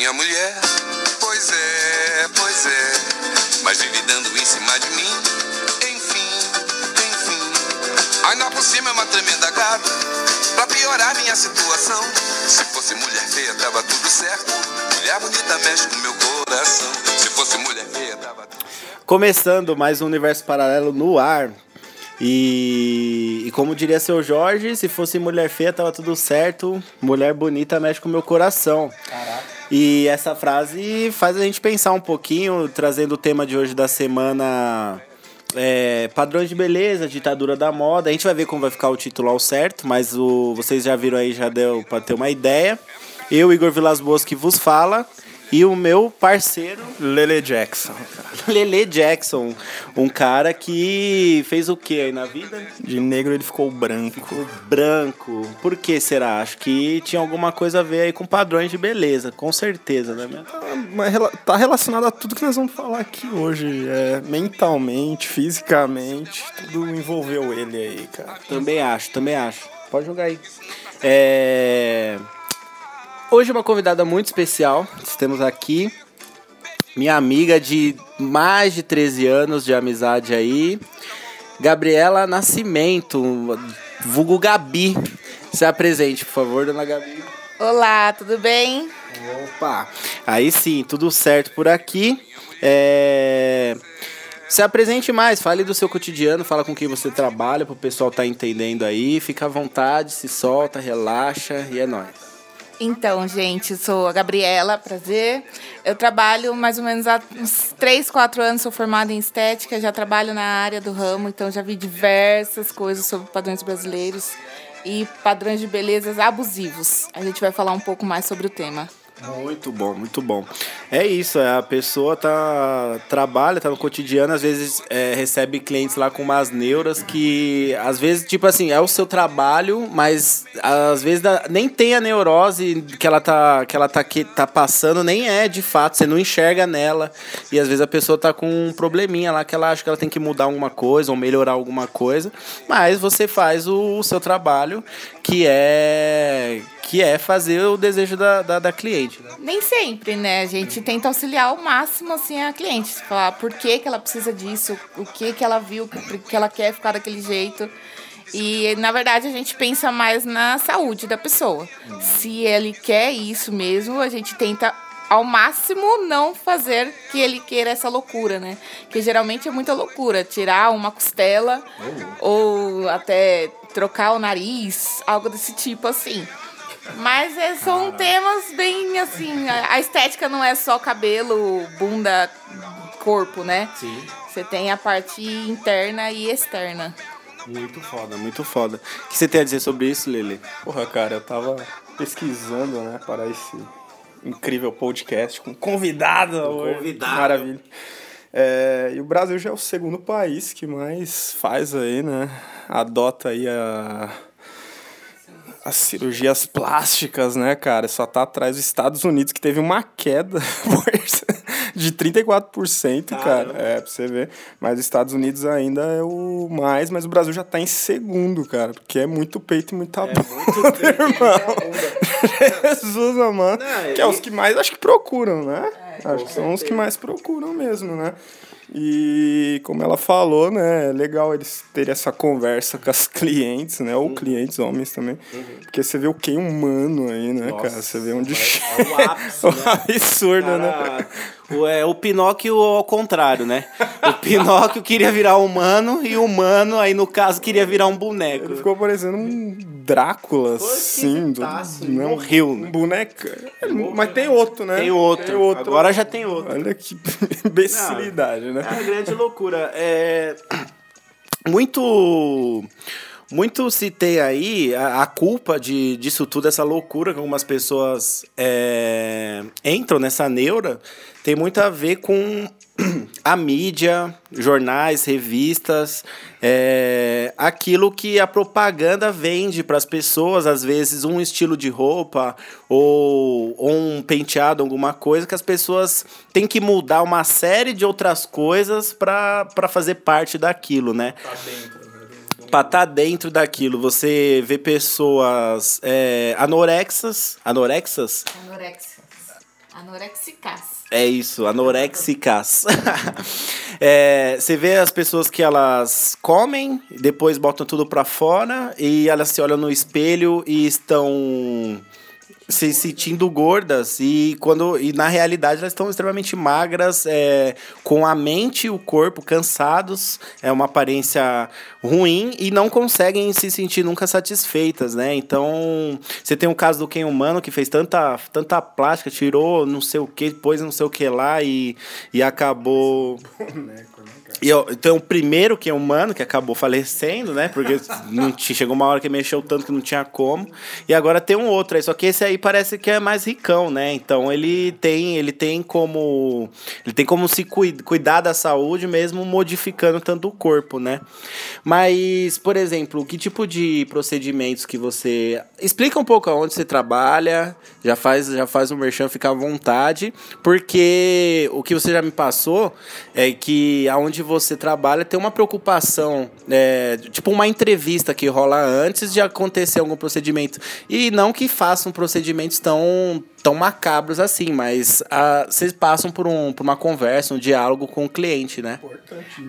minha mulher. Pois é, pois é. Mas vive dando em cima de mim. Enfim, enfim. Ainda por cima é uma tremenda gata. Pra piorar minha situação. Se fosse mulher feia, tava tudo certo. Mulher bonita mexe com meu coração. Se fosse mulher feia, tava tudo Começando mais um universo paralelo no ar. E, e como diria seu Jorge, se fosse mulher feia tava tudo certo, mulher bonita mexe com meu coração. E essa frase faz a gente pensar um pouquinho, trazendo o tema de hoje da semana é, padrões de beleza, ditadura da moda. A gente vai ver como vai ficar o título ao certo, mas o, vocês já viram aí, já deu para ter uma ideia. Eu, Igor Vilas Boas, que vos fala. E o meu parceiro, Lele Jackson. Lele Jackson. Um cara que fez o que aí na vida? De negro ele ficou branco. O branco. Por que será? Acho que tinha alguma coisa a ver aí com padrões de beleza, com certeza, né? rela- tá relacionado a tudo que nós vamos falar aqui hoje. É, mentalmente, fisicamente, tudo envolveu ele aí, cara. Também acho, também acho. Pode jogar aí. É... Hoje uma convidada muito especial. Temos aqui minha amiga de mais de 13 anos de amizade aí, Gabriela Nascimento, vulgo Gabi. Se apresente, por favor, dona Gabi. Olá, tudo bem? Opa! Aí sim, tudo certo por aqui. É... Se apresente mais, fale do seu cotidiano, fala com quem você trabalha, pro pessoal tá entendendo aí. Fica à vontade, se solta, relaxa e é nóis. Então, gente, sou a Gabriela, prazer. Eu trabalho mais ou menos há uns 3, 4 anos, sou formada em estética, já trabalho na área do ramo, então já vi diversas coisas sobre padrões brasileiros e padrões de belezas abusivos. A gente vai falar um pouco mais sobre o tema. Muito bom, muito bom. É isso, é, a pessoa tá trabalha, tá no cotidiano, às vezes é, recebe clientes lá com umas neuras que às vezes tipo assim, é o seu trabalho, mas às vezes nem tem a neurose que ela tá que ela tá que tá passando, nem é de fato, você não enxerga nela. E às vezes a pessoa tá com um probleminha lá que ela acha que ela tem que mudar alguma coisa ou melhorar alguma coisa, mas você faz o, o seu trabalho, que é que é fazer o desejo da, da, da cliente. Né? Nem sempre, né? A gente tenta auxiliar ao máximo assim a cliente, falar por que, que ela precisa disso, o que que ela viu, por que ela quer ficar daquele jeito. E na verdade a gente pensa mais na saúde da pessoa. Se ele quer isso mesmo, a gente tenta ao máximo não fazer que ele queira essa loucura, né? Que geralmente é muita loucura, tirar uma costela ou até trocar o nariz, algo desse tipo assim. Mas é, são temas bem assim. A, a estética não é só cabelo, bunda, corpo, né? Sim. Você tem a parte interna e externa. Muito foda, muito foda. O que você tem a dizer sobre isso, Lele? Porra, cara, eu tava pesquisando, né, para esse incrível podcast com convidada hoje. convidado. Maravilha. É, e o Brasil já é o segundo país que mais faz aí, né? Adota aí a as cirurgias plásticas, né, cara? Só tá atrás dos Estados Unidos, que teve uma queda de 34%, cara. Caramba. É, pra você ver. Mas os Estados Unidos ainda é o mais, mas o Brasil já tá em segundo, cara. Porque é muito peito e muita bunda, irmão. Jesus, mano. Não, que é e- os que mais acho que procuram, né? acho que são os que mais procuram mesmo, né? E como ela falou, né, é legal eles terem essa conversa com as clientes, né, ou clientes homens também, porque você vê o que humano aí, né, Nossa, cara, você vê onde é chega, o ápice, o né? absurdo, né? O, é, o Pinóquio ao contrário, né? O Pinóquio queria virar humano e o humano, aí no caso, queria virar um boneco. Ele ficou parecendo um Drácula, assim, do, né, um- morreu, né? um boneco. Mas tem outro, né? Tem outro. Agora já tem outro. Olha que imbecilidade, né? É uma grande loucura. É muito muito se tem aí a, a culpa de, disso tudo, essa loucura que algumas pessoas é, entram nessa neura, tem muito a ver com a mídia, jornais, revistas, é, aquilo que a propaganda vende para as pessoas, às vezes um estilo de roupa ou, ou um penteado, alguma coisa, que as pessoas têm que mudar uma série de outras coisas para fazer parte daquilo, né? Pra estar dentro daquilo, você vê pessoas é, anorexas, anorexas, Anorexia. Anorexicas. É isso, anorexicas. é, você vê as pessoas que elas comem, depois botam tudo pra fora e elas se olham no espelho e estão se sentindo gordas e quando e na realidade elas estão extremamente magras é, com a mente e o corpo cansados é uma aparência ruim e não conseguem se sentir nunca satisfeitas né? Então você tem o caso do Ken humano que fez tanta tanta plástica tirou não sei o que pôs não sei o que lá e, e acabou e eu, então, o primeiro que é humano, que acabou falecendo, né? Porque não tinha, chegou uma hora que mexeu tanto que não tinha como. E agora tem um outro aí, só que esse aí parece que é mais ricão, né? Então ele tem, ele tem como. Ele tem como se cuidar da saúde mesmo modificando tanto o corpo, né? Mas, por exemplo, que tipo de procedimentos que você. Explica um pouco aonde você trabalha, já faz, já faz o merchan ficar à vontade, porque o que você já me passou é que aonde você trabalha tem uma preocupação, é, tipo uma entrevista que rola antes de acontecer algum procedimento. E não que façam procedimentos tão, tão macabros assim, mas a, ah, vocês passam por, um, por uma conversa, um diálogo com o cliente, né?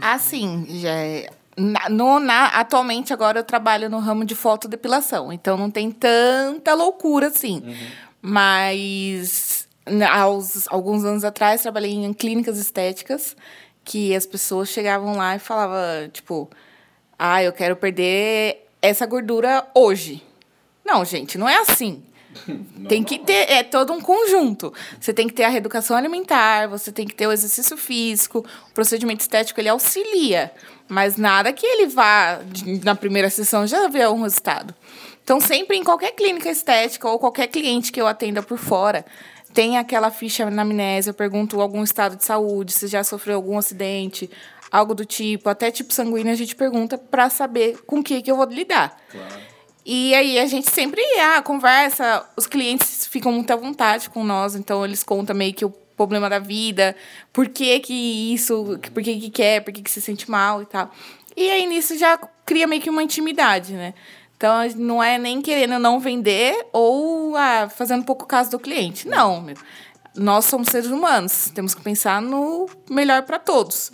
Assim, já é, na, no, na, atualmente agora eu trabalho no ramo de fotodepilação, então não tem tanta loucura assim. Uhum. Mas aos, alguns anos atrás trabalhei em clínicas estéticas que as pessoas chegavam lá e falavam, tipo, ah, eu quero perder essa gordura hoje. Não, gente, não é assim. Não, tem que ter, é todo um conjunto. Você tem que ter a reeducação alimentar, você tem que ter o exercício físico, o procedimento estético ele auxilia, mas nada que ele vá na primeira sessão já ver um resultado. Então, sempre em qualquer clínica estética ou qualquer cliente que eu atenda por fora, tem aquela ficha na amnésia, eu pergunto algum estado de saúde, se já sofreu algum acidente, algo do tipo, até tipo sanguíneo a gente pergunta para saber com o que, que eu vou lidar. Claro. E aí a gente sempre ah, conversa, os clientes ficam muito à vontade com nós, então eles contam meio que o problema da vida, por que que isso, por que que quer, por que que se sente mal e tal. E aí nisso já cria meio que uma intimidade, né? Então, não é nem querendo não vender ou ah, fazendo pouco caso do cliente. Não, nós somos seres humanos, temos que pensar no melhor para todos.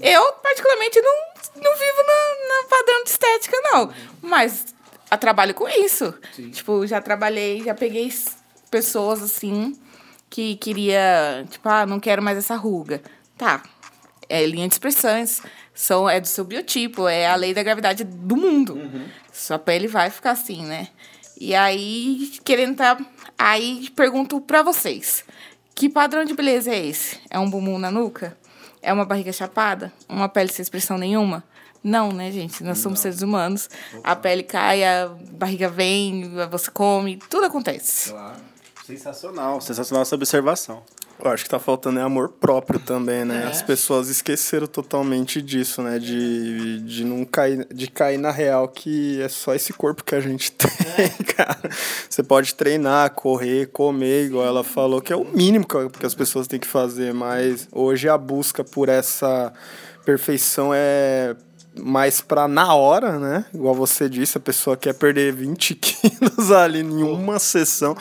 Eu, particularmente, não, não vivo no, no padrão de estética, não. Mas eu trabalho com isso. Sim. Tipo, já trabalhei, já peguei pessoas assim que queria, tipo, ah, não quero mais essa ruga. Tá. É linha de expressões, são, é do seu biotipo, é a lei da gravidade do mundo. Uhum. Sua pele vai ficar assim, né? E aí, querendo tá. Aí pergunto pra vocês: que padrão de beleza é esse? É um bumbum na nuca? É uma barriga chapada? Uma pele sem expressão nenhuma? Não, né, gente? Nós somos Não. seres humanos. A pele cai, a barriga vem, você come, tudo acontece. Claro. Sensacional, sensacional essa observação. Eu acho que tá faltando é amor próprio também, né? É. As pessoas esqueceram totalmente disso, né? De, de não cair, de cair na real que é só esse corpo que a gente tem, é. cara. Você pode treinar, correr, comer, igual ela falou, que é o mínimo que as pessoas têm que fazer, mas hoje a busca por essa perfeição é mais pra na hora, né? Igual você disse, a pessoa quer perder 20 quilos ali em uma sessão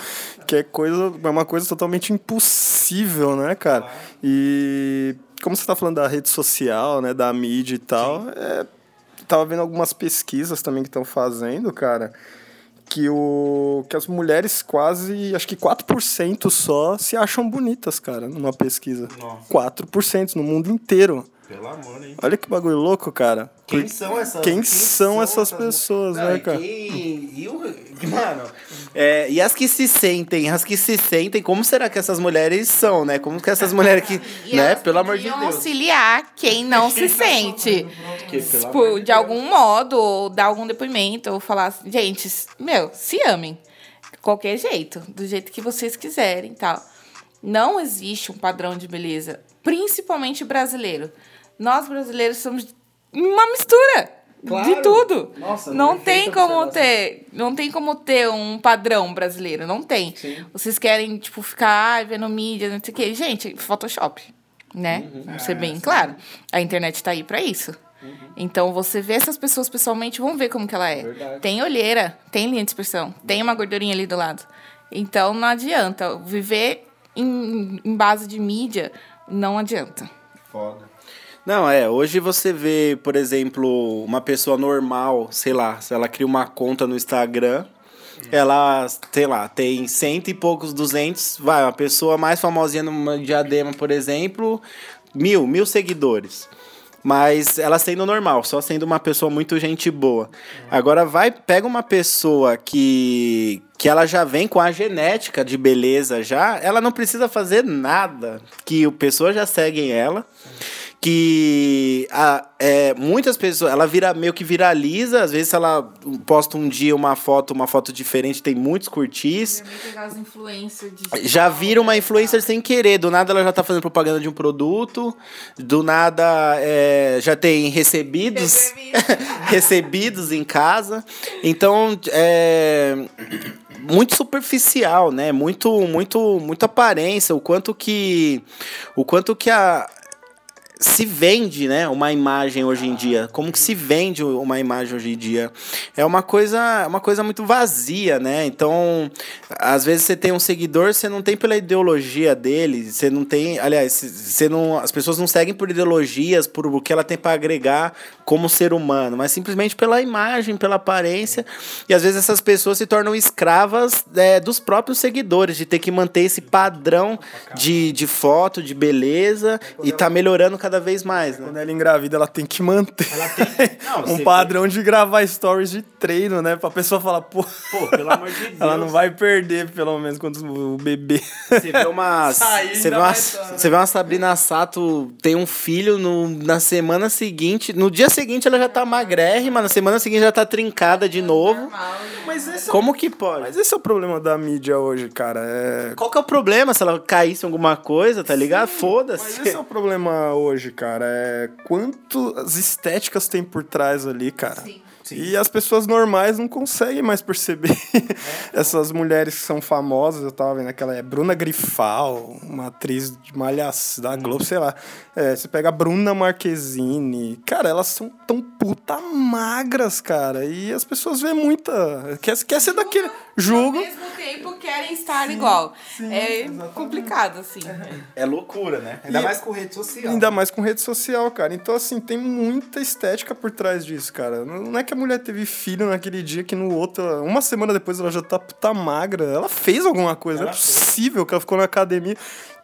que é coisa, é uma coisa totalmente impossível, né, cara? E como você está falando da rede social, né, da mídia e tal, é, tava vendo algumas pesquisas também que estão fazendo, cara, que, o, que as mulheres quase, acho que 4% só se acham bonitas, cara, numa pesquisa. Nossa. 4% no mundo inteiro. Pelo amor, hein? Olha que bagulho louco, cara. Quem são essas, quem, quem são, são essas, essas pessoas, né, cara? Quem... E, o... Mano, é, e as que se sentem, as que se sentem, como será que essas mulheres são, né? Como que essas mulheres que, né? Pelo amor de Deus. auxiliar quem não se sente. Que, tipo, de algum modo, ou dar algum depoimento, ou falar assim, gente, meu, se amem. Qualquer jeito, do jeito que vocês quiserem tal. Não existe um padrão de beleza, principalmente brasileiro. Nós brasileiros somos uma mistura claro. de tudo. Nossa, não tem como ter, não tem como ter um padrão brasileiro, não tem. Sim. Vocês querem tipo ficar vendo mídia, não sei o quê. Gente, Photoshop, né? Uhum. Vamos ser bem é, claro. A internet está aí para isso. Uhum. Então, você vê essas pessoas pessoalmente, vão ver como que ela é. Verdade. Tem olheira, tem linha de expressão, tem uma gordurinha ali do lado. Então, não adianta. Viver em, em base de mídia, não adianta. Foda. Não, é, hoje você vê, por exemplo, uma pessoa normal, sei lá, se ela cria uma conta no Instagram, ela, sei lá, tem cento e poucos, duzentos, vai, uma pessoa mais famosinha numa diadema, por exemplo, mil, mil seguidores. Mas ela sendo normal, só sendo uma pessoa muito gente boa. Agora vai, pega uma pessoa que que ela já vem com a genética de beleza já, ela não precisa fazer nada, que o pessoa já seguem ela que a, é, muitas pessoas, ela vira meio que viraliza, às vezes ela posta um dia uma foto, uma foto diferente, tem muitos curtis. Já vira uma influencer sem querer, do nada ela já tá fazendo propaganda de um produto, do nada é, já tem recebidos, recebidos em casa. Então, é muito superficial, né? Muito, muito, muita aparência. O quanto que, o quanto que a, se vende, né, uma imagem hoje em dia? Como que se vende uma imagem hoje em dia? É uma coisa, uma coisa muito vazia, né? Então, às vezes você tem um seguidor, você não tem pela ideologia dele, você não tem, aliás, você não, as pessoas não seguem por ideologias, por o que ela tem para agregar como ser humano, mas simplesmente pela imagem, pela aparência. E às vezes essas pessoas se tornam escravas é, dos próprios seguidores, de ter que manter esse padrão de, de foto, de beleza e tá melhorando cada vez mais, né? Quando ela engravida, ela tem que manter tem... Não, um padrão vê... de gravar stories de treino, né? Pra pessoa falar, pô. Pô, pelo amor de Deus. Ela não vai perder, pelo menos, quando o bebê. Você vê uma. você, vê uma você vê uma Sabrina Sato tem um filho no, na semana seguinte. No dia seguinte ela já tá magrérrima, na semana seguinte já tá trincada de novo. Mas esse é Como que pode? Mas esse é o problema da mídia hoje, cara. É... Qual que é o problema se ela caísse em alguma coisa, tá ligado? Foda-se. Mas esse é o problema hoje hoje, cara, é quantas estéticas tem por trás ali, cara. Sim. Sim. E as pessoas normais não conseguem mais perceber é. essas mulheres que são famosas. Eu tava vendo aquela é Bruna Grifal, uma atriz de malhação da Globo, sei lá. É, você pega a Bruna Marquezine. Cara, elas são tão puta magras, cara. E as pessoas vêem muita. Quer, quer ser daquele. Jogo. Ao mesmo tempo querem estar sim, igual. Sim, é exatamente. complicado, assim. É loucura, né? Ainda e, mais com rede social. Ainda mais com rede social, cara. Então, assim, tem muita estética por trás disso, cara. Não é que a mulher teve filho naquele dia que no outro, uma semana depois ela já tá puta magra. Ela fez alguma coisa. Ela não é possível fez. que ela ficou na academia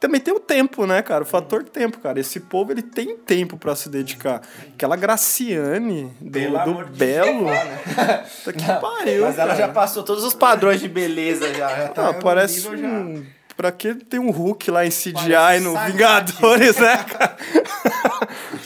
também tem o tempo, né, cara? O fator tempo, cara. Esse povo, ele tem tempo para se dedicar. Aquela Graciane do, do Belo. né? que pariu, Mas ela já passou todos os padrões de beleza já. já tá ah, parece um... Pra que tem um Hulk lá em CGI no Vingadores, né, cara?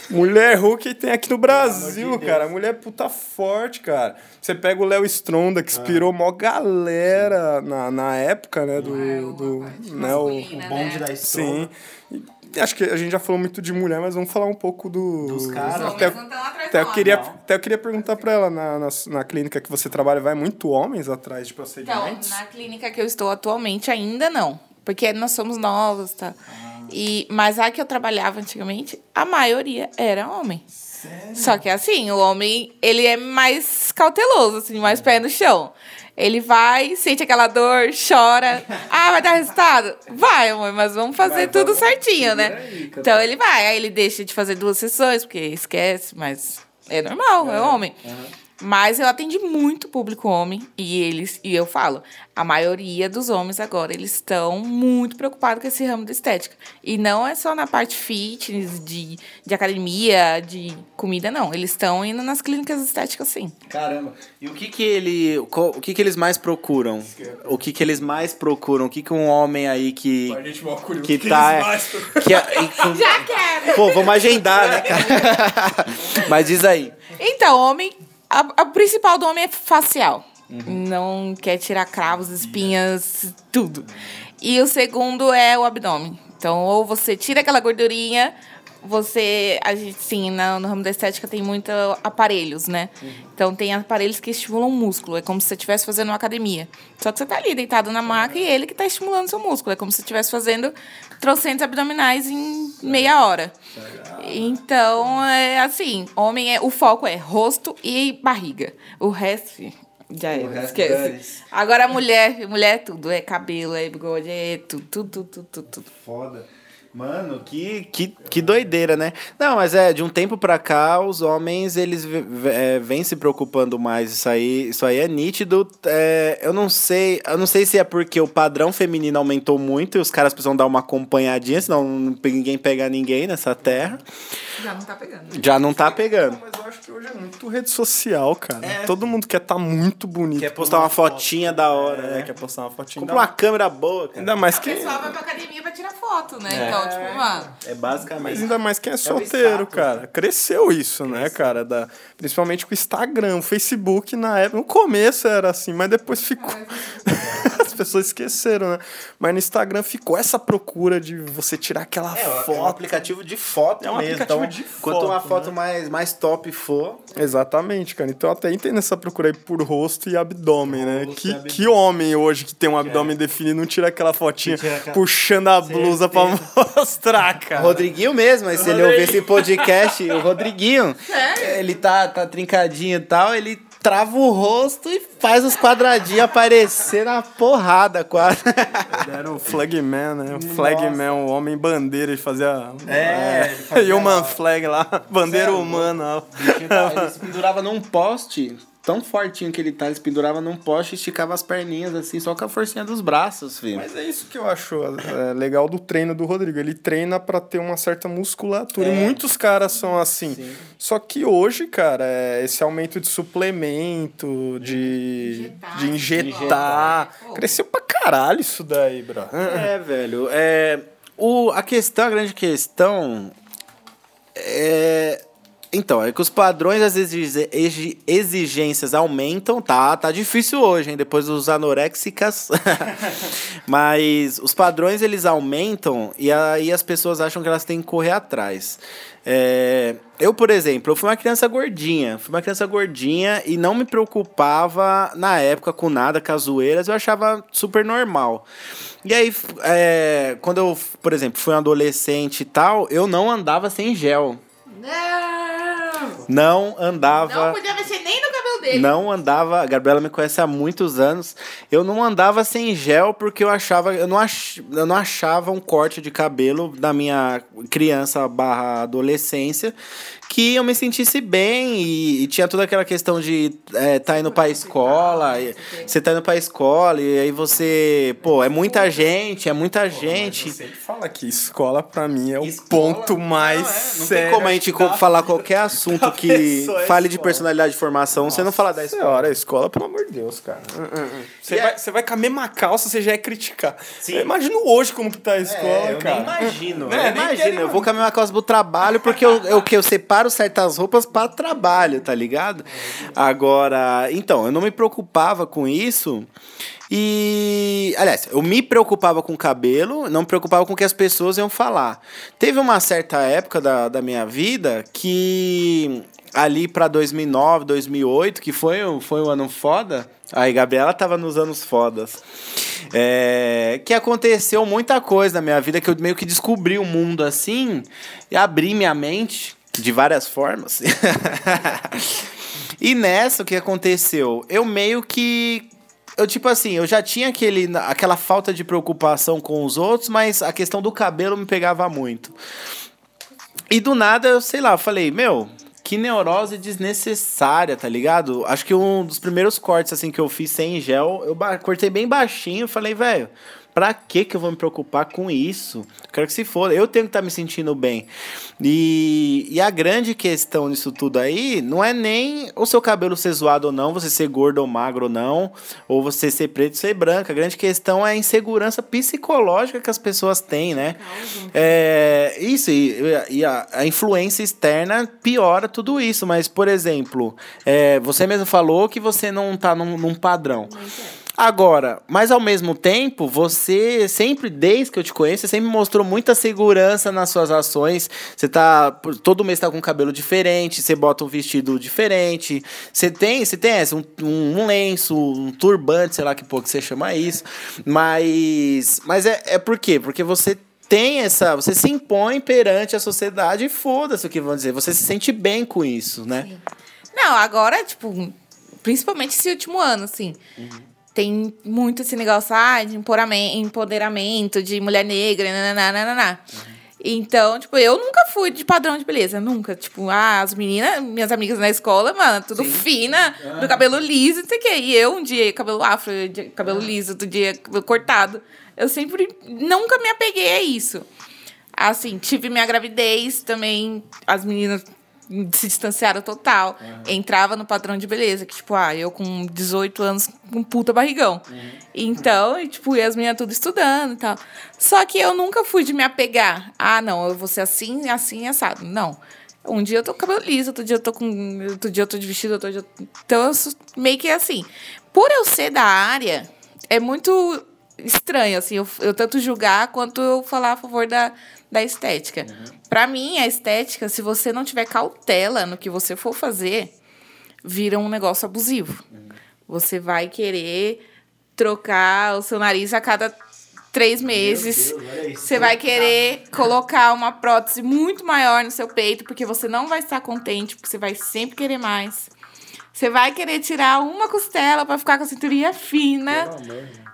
mulher Hulk tem aqui no Brasil, de cara. Mulher puta forte, cara. Você pega o Léo Stronda, que inspirou ah. mó galera na, na época, né? Do. É, do né, o, o bonde da Stronda. Sim. acho que a gente já falou muito de mulher, mas vamos falar um pouco do. Dos caras. Até, até, eu queria, até eu queria perguntar pra ela, na, na, na, clínica que você trabalha, vai muito homens atrás de procedimentos? Então, na clínica que eu estou atualmente, ainda não. Porque nós somos novos, tá? Ah. E, mas a que eu trabalhava antigamente, a maioria era homem. Sério? Só que assim, o homem, ele é mais cauteloso, assim, mais pé no chão. Ele vai, sente aquela dor, chora. Ah, vai dar resultado? Vai, amor, mas vamos fazer vai, tudo vamos certinho, né? Aí, então ele vai, aí ele deixa de fazer duas sessões, porque esquece, mas é normal, é, é homem. Uhum. Mas eu atendi muito público homem e eles e eu falo, a maioria dos homens agora eles estão muito preocupados com esse ramo da estética. E não é só na parte fitness, de, de academia, de comida, não. Eles estão indo nas clínicas estéticas, sim. Caramba. E o que que ele, o que que eles mais procuram? O que que eles mais procuram? O que que um homem aí que que, que tá que, que, Já quero. Pô, vamos agendar, né, cara? Mas diz aí. Então, homem a, a principal do homem é facial. Uhum. Não quer tirar cravos, espinhas, tudo. E o segundo é o abdômen. Então, ou você tira aquela gordurinha, você. A gente, sim, no, no ramo da estética tem muitos aparelhos, né? Uhum. Então, tem aparelhos que estimulam o músculo. É como se você estivesse fazendo uma academia. Só que você tá ali deitado na maca e ele que está estimulando seu músculo. É como se você estivesse fazendo trocentos abdominais em meia hora. Então, é assim, homem é. O foco é rosto e barriga. O resto Já é, esquece. dane-se. Agora mulher, mulher é tudo. É cabelo, é bigode, é tudo, tudo, tudo, tudo, tudo. tudo. Foda. Mano, que, que, que doideira, né? Não, mas é, de um tempo pra cá, os homens, eles é, vêm se preocupando mais. Isso aí, isso aí é nítido. É, eu não sei, eu não sei se é porque o padrão feminino aumentou muito e os caras precisam dar uma acompanhadinha, senão não- ninguém pega ninguém nessa terra. Já não tá pegando. Já não tá pegando. Mas eu acho que hoje é muito rede social, cara. Todo mundo quer estar muito bonito. Quer postar uma fotinha da hora, É, né? quer postar uma fotinha. Compra uma câmera boa, cara. Ainda mais O quem... pessoal vai pra academia pra tirar foto, né? Então, tipo, mano. É basicamente. Mas ainda mais quem é o solteiro, status, cara. Cresceu isso, né, cara? Da, principalmente com o Instagram, o Facebook na época. No começo era assim, mas depois ficou. As pessoas esqueceram, né? Mas no Instagram ficou essa procura de você tirar aquela É, é um foto. aplicativo de foto É um mesmo. aplicativo então, de quanto uma foto, foto mais, mais top for, Exatamente, cara. Então eu até entendo essa procura aí por rosto e abdômen, né? Rosto Que, abdômen. que homem hoje que tem um abdômen definido não tira aquela fotinha tira aquela- puxando a blusa pra mostrar, cara. Rodriguinho mesmo, mas se ele ouvir esse podcast, o Rodriguinho, ele tá, tá trincadinho e tal, ele trava o rosto e faz os quadradinhos aparecer na porrada quase. Ele era o flagman, né? O flagman, o homem bandeira, ele fazia... É, fazia- Human flag lá, bandeira é humana. ele se pendurava num poste, tão fortinho que ele tá, ele se pendurava num poste e esticava as perninhas assim, só com a forcinha dos braços, filho. Mas é isso que eu acho é, legal do treino do Rodrigo. Ele treina pra ter uma certa musculatura. E muitos caras são assim. Só que hoje, cara, é, esse aumento de suplemento, de Injetar. de injetar. Cresceu pra caralho isso daí, bro. É, velho. É, o, a questão, a grande questão é. Então, é que os padrões, as exigências aumentam, tá? Tá difícil hoje, hein? Depois dos anoréxicas. Mas os padrões, eles aumentam e aí as pessoas acham que elas têm que correr atrás. É, eu, por exemplo, eu fui uma criança gordinha. Fui uma criança gordinha e não me preocupava na época com nada, com as zoeiras. Eu achava super normal. E aí, é, quando eu, por exemplo, fui um adolescente e tal, eu não andava sem gel. Não! Não andava. Não podia mexer nem no dele. Não andava, a Gabriela me conhece há muitos anos. Eu não andava sem gel porque eu achava, eu não, ach, eu não achava um corte de cabelo da minha criança barra adolescência que eu me sentisse bem e, e tinha toda aquela questão de é, tá indo pra escola, e- você tá indo pra escola e aí você, pô, é muita gente, é muita gente. Sempre fala que escola pra mim é o Escola? ponto mais Não, é, não sério. tem como a gente falar qualquer assunto que é fale de personalidade de formação, você não falar da escola. Senhora, a escola, pelo amor de Deus, cara. Você E é- vai, você vai com a mesma calça, você já é criticar. Sim. Eu imagino hoje como que tá a escola, É, eu cara. nem imagino. Né, eu imagino. Eu vou com a mesma calça pro trabalho porque eu, eu, que eu separo certas roupas para trabalho, tá ligado? Agora, então, eu não me preocupava com isso. E, aliás, eu me preocupava com o cabelo, não me preocupava com o que as pessoas iam falar. Teve uma certa época da, da minha vida que ali pra 2009, 2008, que foi, foi um ano foda. Aí, Gabriela tava nos anos fodas. É, que aconteceu muita coisa na minha vida que eu meio que descobri o mundo assim e abri minha mente de várias formas. e nessa, o que aconteceu? Eu meio que. Eu, tipo assim, eu já tinha aquele, aquela falta de preocupação com os outros, mas a questão do cabelo me pegava muito. E do nada, eu sei lá, eu falei, meu, que neurose desnecessária, tá ligado? Acho que um dos primeiros cortes, assim, que eu fiz sem gel, eu cortei bem baixinho, falei, velho, pra que que eu vou me preocupar com isso? Quero que se foda, eu tenho que estar me sentindo bem. E, e a grande questão disso tudo aí, não é nem o seu cabelo ser zoado ou não, você ser gordo ou magro ou não, ou você ser preto ou ser branco. A grande questão é a insegurança psicológica que as pessoas têm, né? É, isso, e, e a, a influência externa piora tudo isso. Mas, por exemplo, é, você mesmo falou que você não tá num, num padrão. Agora, mas ao mesmo tempo, você sempre, desde que eu te conheço, você sempre mostrou muita segurança nas suas ações. Você tá. Todo mês tá com um cabelo diferente, você bota um vestido diferente. Você tem, você tem essa, um, um lenço, um turbante, sei lá que pouco você chama isso. Mas. Mas é, é por quê? Porque você tem essa. Você se impõe perante a sociedade e foda-se o que vão dizer. Você se sente bem com isso, né? Não, agora, tipo, principalmente esse último ano, assim. Tem muito esse negócio ah, de empoderamento, de mulher negra, nananana. Então, tipo, eu nunca fui de padrão de beleza, nunca. Tipo, ah, as meninas, minhas amigas na escola, mano, tudo fina, do cabelo liso, não sei o quê. E eu, um dia, cabelo afro, dia, cabelo liso, outro dia, cabelo cortado. Eu sempre, nunca me apeguei a isso. Assim, tive minha gravidez também, as meninas se distanciaram total. Entrava no padrão de beleza, que, tipo, ah, eu com 18 anos, com um puta barrigão. Então, e, tipo, e as meninas tudo estudando e tal. Só que eu nunca fui de me apegar. Ah, não, eu vou ser assim, assim, assado. Não. Um dia eu tô com cabelo liso, outro dia eu tô com. Outro dia eu tô de vestido, outro dia. eu- Então, eu sou meio que assim. Por eu ser da área, é muito estranho, assim, eu, eu tanto julgar quanto eu falar a favor da, da estética. Pra mim, a estética, se você não tiver cautela no que você for fazer, vira um negócio abusivo. Você vai querer trocar o seu nariz a cada três meses. Deus. Você vai querer colocar uma prótese muito maior no seu peito, porque você não vai estar contente, porque você vai sempre querer mais. Você vai querer tirar uma costela pra ficar com a cinturinha fina.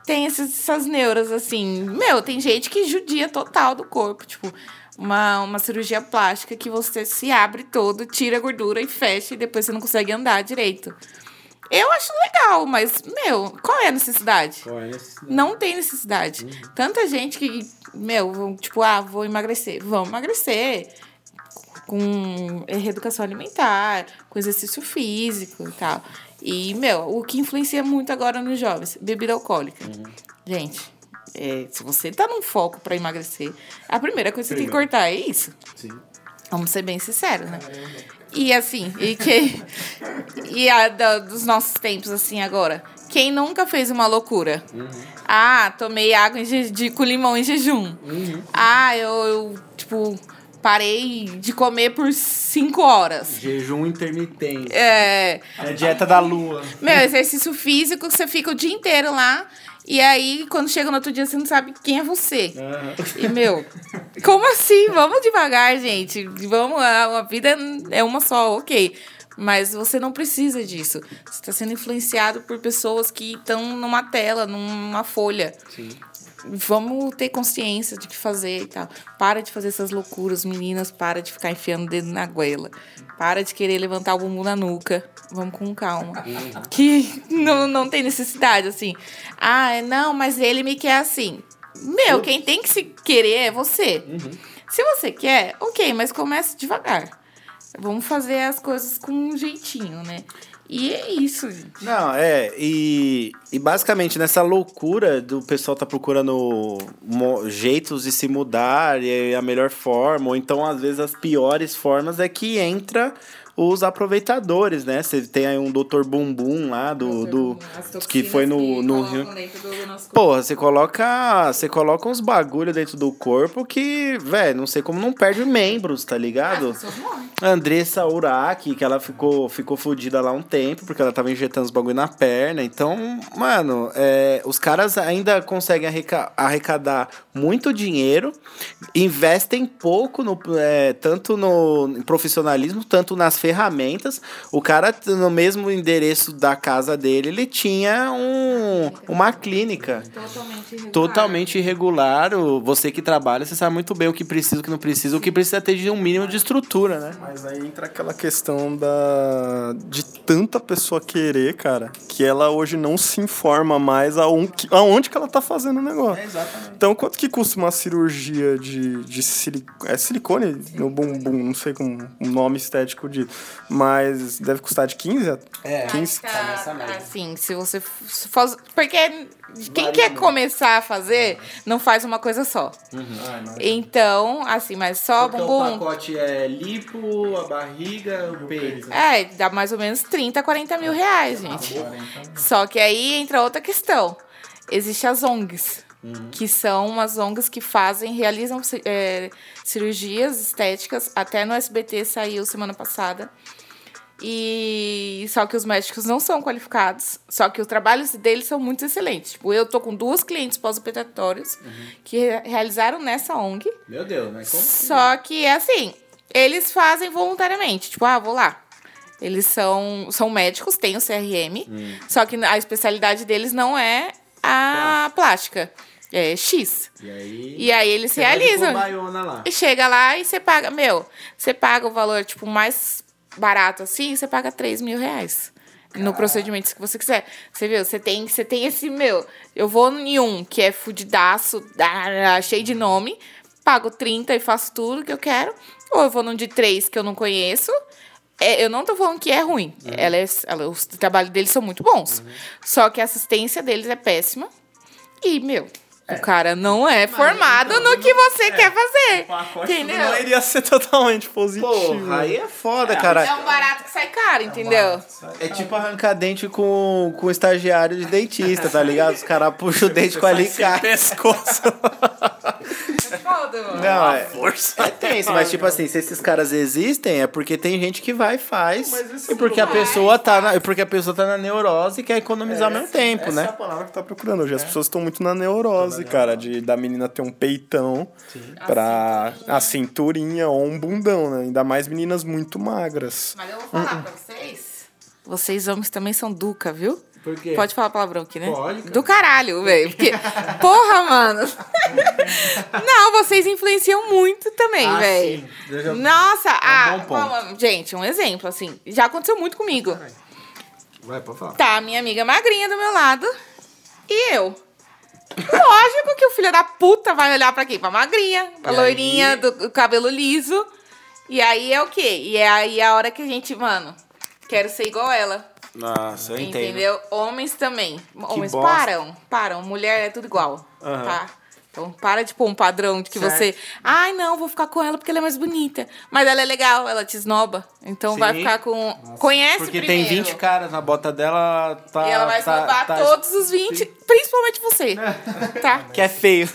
Tem esses- essas neuras, assim. Meu, tem gente que judia total do corpo. Tipo, uma, uma cirurgia plástica que você se abre todo, tira a gordura e fecha e depois você não consegue andar direito. Eu acho legal, mas, meu, qual é a necessidade? Qual é esse? Não tem necessidade. Tanta gente que, meu, tipo, ah, vou emagrecer. Vão emagrecer com reeducação alimentar, com exercício físico e tal. E, meu, o que influencia muito agora nos jovens? Bebida alcoólica. Gente, é, se você tá num foco pra emagrecer, a primeira coisa que você tem que cortar é isso. Sim. Vamos ser bem sinceros, né? E assim, e que. e a da- dos nossos tempos, assim, agora. Quem nunca fez uma loucura? Ah, tomei água em je- de, com limão em jejum. Ah, eu, eu, tipo, parei de comer por cinco horas. Jejum intermitente. É. É a dieta da lua. Meu, exercício físico, você fica o dia inteiro lá. E aí, quando chega no outro dia, você não sabe quem é você. E, meu, como assim? Vamos devagar, gente. Vamos, a, a vida é uma só, ok. Mas você não precisa disso. Você está sendo influenciado por pessoas que estão numa tela, numa folha. Sim. Vamos ter consciência de que fazer e tal. Para de fazer essas loucuras, meninas. Para de ficar enfiando o dedo na goela. Para de querer levantar o bumbum na nuca. Vamos com calma. Que não, não tem necessidade, assim. Ah, não, mas ele me quer assim. Meu, quem tem que se querer é você. Se você quer, ok, mas comece devagar. Vamos fazer as coisas com um jeitinho, né? E é isso, gente. Não, é, e, e basicamente nessa loucura do pessoal tá procurando jeitos de se mudar e a melhor forma, ou então às vezes as piores formas é que entra os aproveitadores, né? Você tem aí um Dr. Bumbum lá do, do que foi no, no Rio. Porra, você coloca, você coloca uns bagulho dentro do corpo que, velho, não sei como não perde membros, tá ligado? A Andressa Uraki, que ela ficou, ficou fodida lá um tempo, porque ela tava injetando os bagulho na perna. Então, mano, é, os caras ainda conseguem arreca- arrecadar muito dinheiro, investem pouco, no, é, tanto no profissionalismo, tanto nas ferramentas. O cara, no mesmo endereço da casa dele, ele tinha um, uma clínica Totalmente irregular. totalmente irregular. Você que trabalha, você sabe muito bem o que precisa, o que não precisa, o que precisa ter de um mínimo de estrutura, né? Mas aí entra aquela questão da de tanta pessoa querer, cara, que ela hoje não se informa mais aonde, aonde que ela tá fazendo o negócio. exatamente. Então, quanto que custa uma cirurgia de, de sili- é silicone no bumbum? Não sei como o nome estético de, mas deve custar de 15 a É. 15. nessa média. assim, se você f- se faz, porque quem quer começar a fazer não faz uma coisa só. Então, assim, mas só Porque o bumbum. pacote é lipo, a barriga, o peito. É, dá mais ou menos 30, 40 mil reais, gente. Só que aí entra outra questão. Existem as ONGs, que são umas ONGs que fazem, realizam é, cirurgias estéticas. Até no SBT saiu semana passada. E só que os médicos não são qualificados, só que os trabalhos deles são muito excelentes. Tipo, eu tô com duas clientes pós-operatórios que re- realizaram nessa ONG. Meu Deus, mas como? Só que, assim, eles fazem voluntariamente. Tipo, ah, vou lá. Eles são, são médicos, têm o CRM, só que a especialidade deles não é a plástica. É X. E aí. E aí eles realizam. lá. E chega lá e você paga, meu, você paga o valor, tipo, mais barato assim, você paga 3 mil reais. No procedimento que você quiser. Você viu? Você tem, você tem esse, meu. Eu vou em um que é fudidaço, cheio de nome, pago 30 e faço tudo que eu quero. Ou eu vou num de três que eu não conheço. É, eu não tô falando que é ruim. Ela é, ela, os trabalhos deles são muito bons. Só que a assistência deles é péssima. E, meu, o cara não é formado no que você quer fazer. Entendeu? Não iria ser totalmente positivo. Porra, aí é foda, cara. É um barato que sai caro, entendeu? É tipo arrancar dente com, com estagiário de dentista, tá ligado? Os caras puxam o dente com alicate. Pescoço. É foda, mano. Não, é, Força. é tenso, mas tipo assim, se esses caras existem, é porque tem gente que vai e faz. E porque a pessoa tá na, porque a pessoa tá na neurose e quer economizar meu tempo, Essa é a né? palavra que tá procurando hoje. As pessoas estão muito na neurose, cara, de da menina ter um peitão pra a cinturinha ou um bundão, né? Ainda mais meninas muito magras. Mas eu vou falar pra vocês. Vocês homens também são duca, viu? Por quê? Pode falar palavrão aqui, né? Pode, cara. Do caralho, velho. Porque, porra, mano. Não, vocês influenciam muito também, Ah, velho. sim. Eu- Nossa, ah, bom ponto. vamos- gente, um exemplo, assim. Já aconteceu muito comigo. Vai, pode falar. Tá, minha amiga magrinha do meu lado e eu. Lógico que o filho da puta vai olhar pra quem? Pra magrinha, pra E loirinha, aí? do, do cabelo liso. E aí é o quê? E é aí a hora que a gente, mano, quero ser igual ela. Nossa, eu entendo. Entendeu? Homens também. Homens bosta. param, param. Mulher é tudo igual, Aham. tá? Então para de pôr um padrão de que Certo. você... Ai, não, vou ficar com ela porque ela é mais bonita. Mas ela é legal, ela te esnoba. Então vai Sim. ficar com... Conhece Porque primeiro. tem 20 caras na bota dela, tá. E ela vai tá, esnobar tá- todos os 20, principalmente você. tá? Que é feio.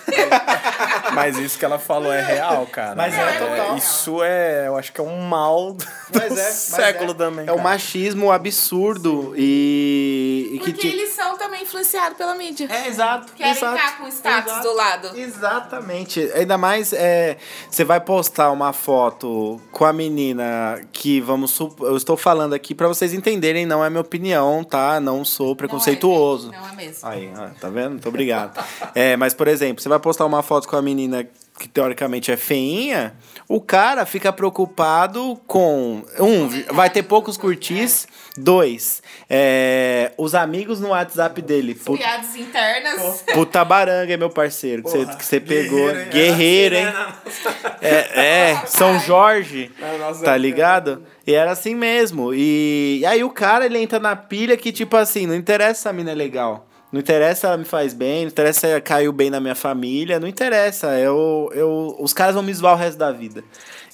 Mas isso que ela falou é real, cara. Mas é total. Isso é, eu acho que é um mal do Mas é, mas século é. também. É o cara. machismo absurdo e. e que Porque te- eles são também influenciados pela mídia. É, exato. Querem exato, estar com status exato. do lado. Exatamente. Ainda mais, é, você vai postar uma foto com a menina que, vamos eu estou falando aqui pra vocês entenderem, não é minha opinião, tá? Não sou preconceituoso. Não é mesmo. Aí, tá vendo? Muito obrigado. É, mas, por exemplo, você vai postar uma foto com a menina que teoricamente é feinha, o cara fica preocupado com. Um, vai ter poucos curtis. Dois, é, os amigos no WhatsApp dele. Put- Piadas internas. Puta baranga, meu parceiro, que você, que você pegou. guerreiro, hein? Guerreiro, hein? É, é, São Jorge, Na nossa tá ligado? E era assim mesmo. E, e aí o cara, ele entra na pilha que, tipo assim, não interessa se a mina é legal. Não interessa se ela me faz bem, não interessa se ela caiu bem na minha família, não interessa. Eu, eu, os caras vão me zoar o resto da vida.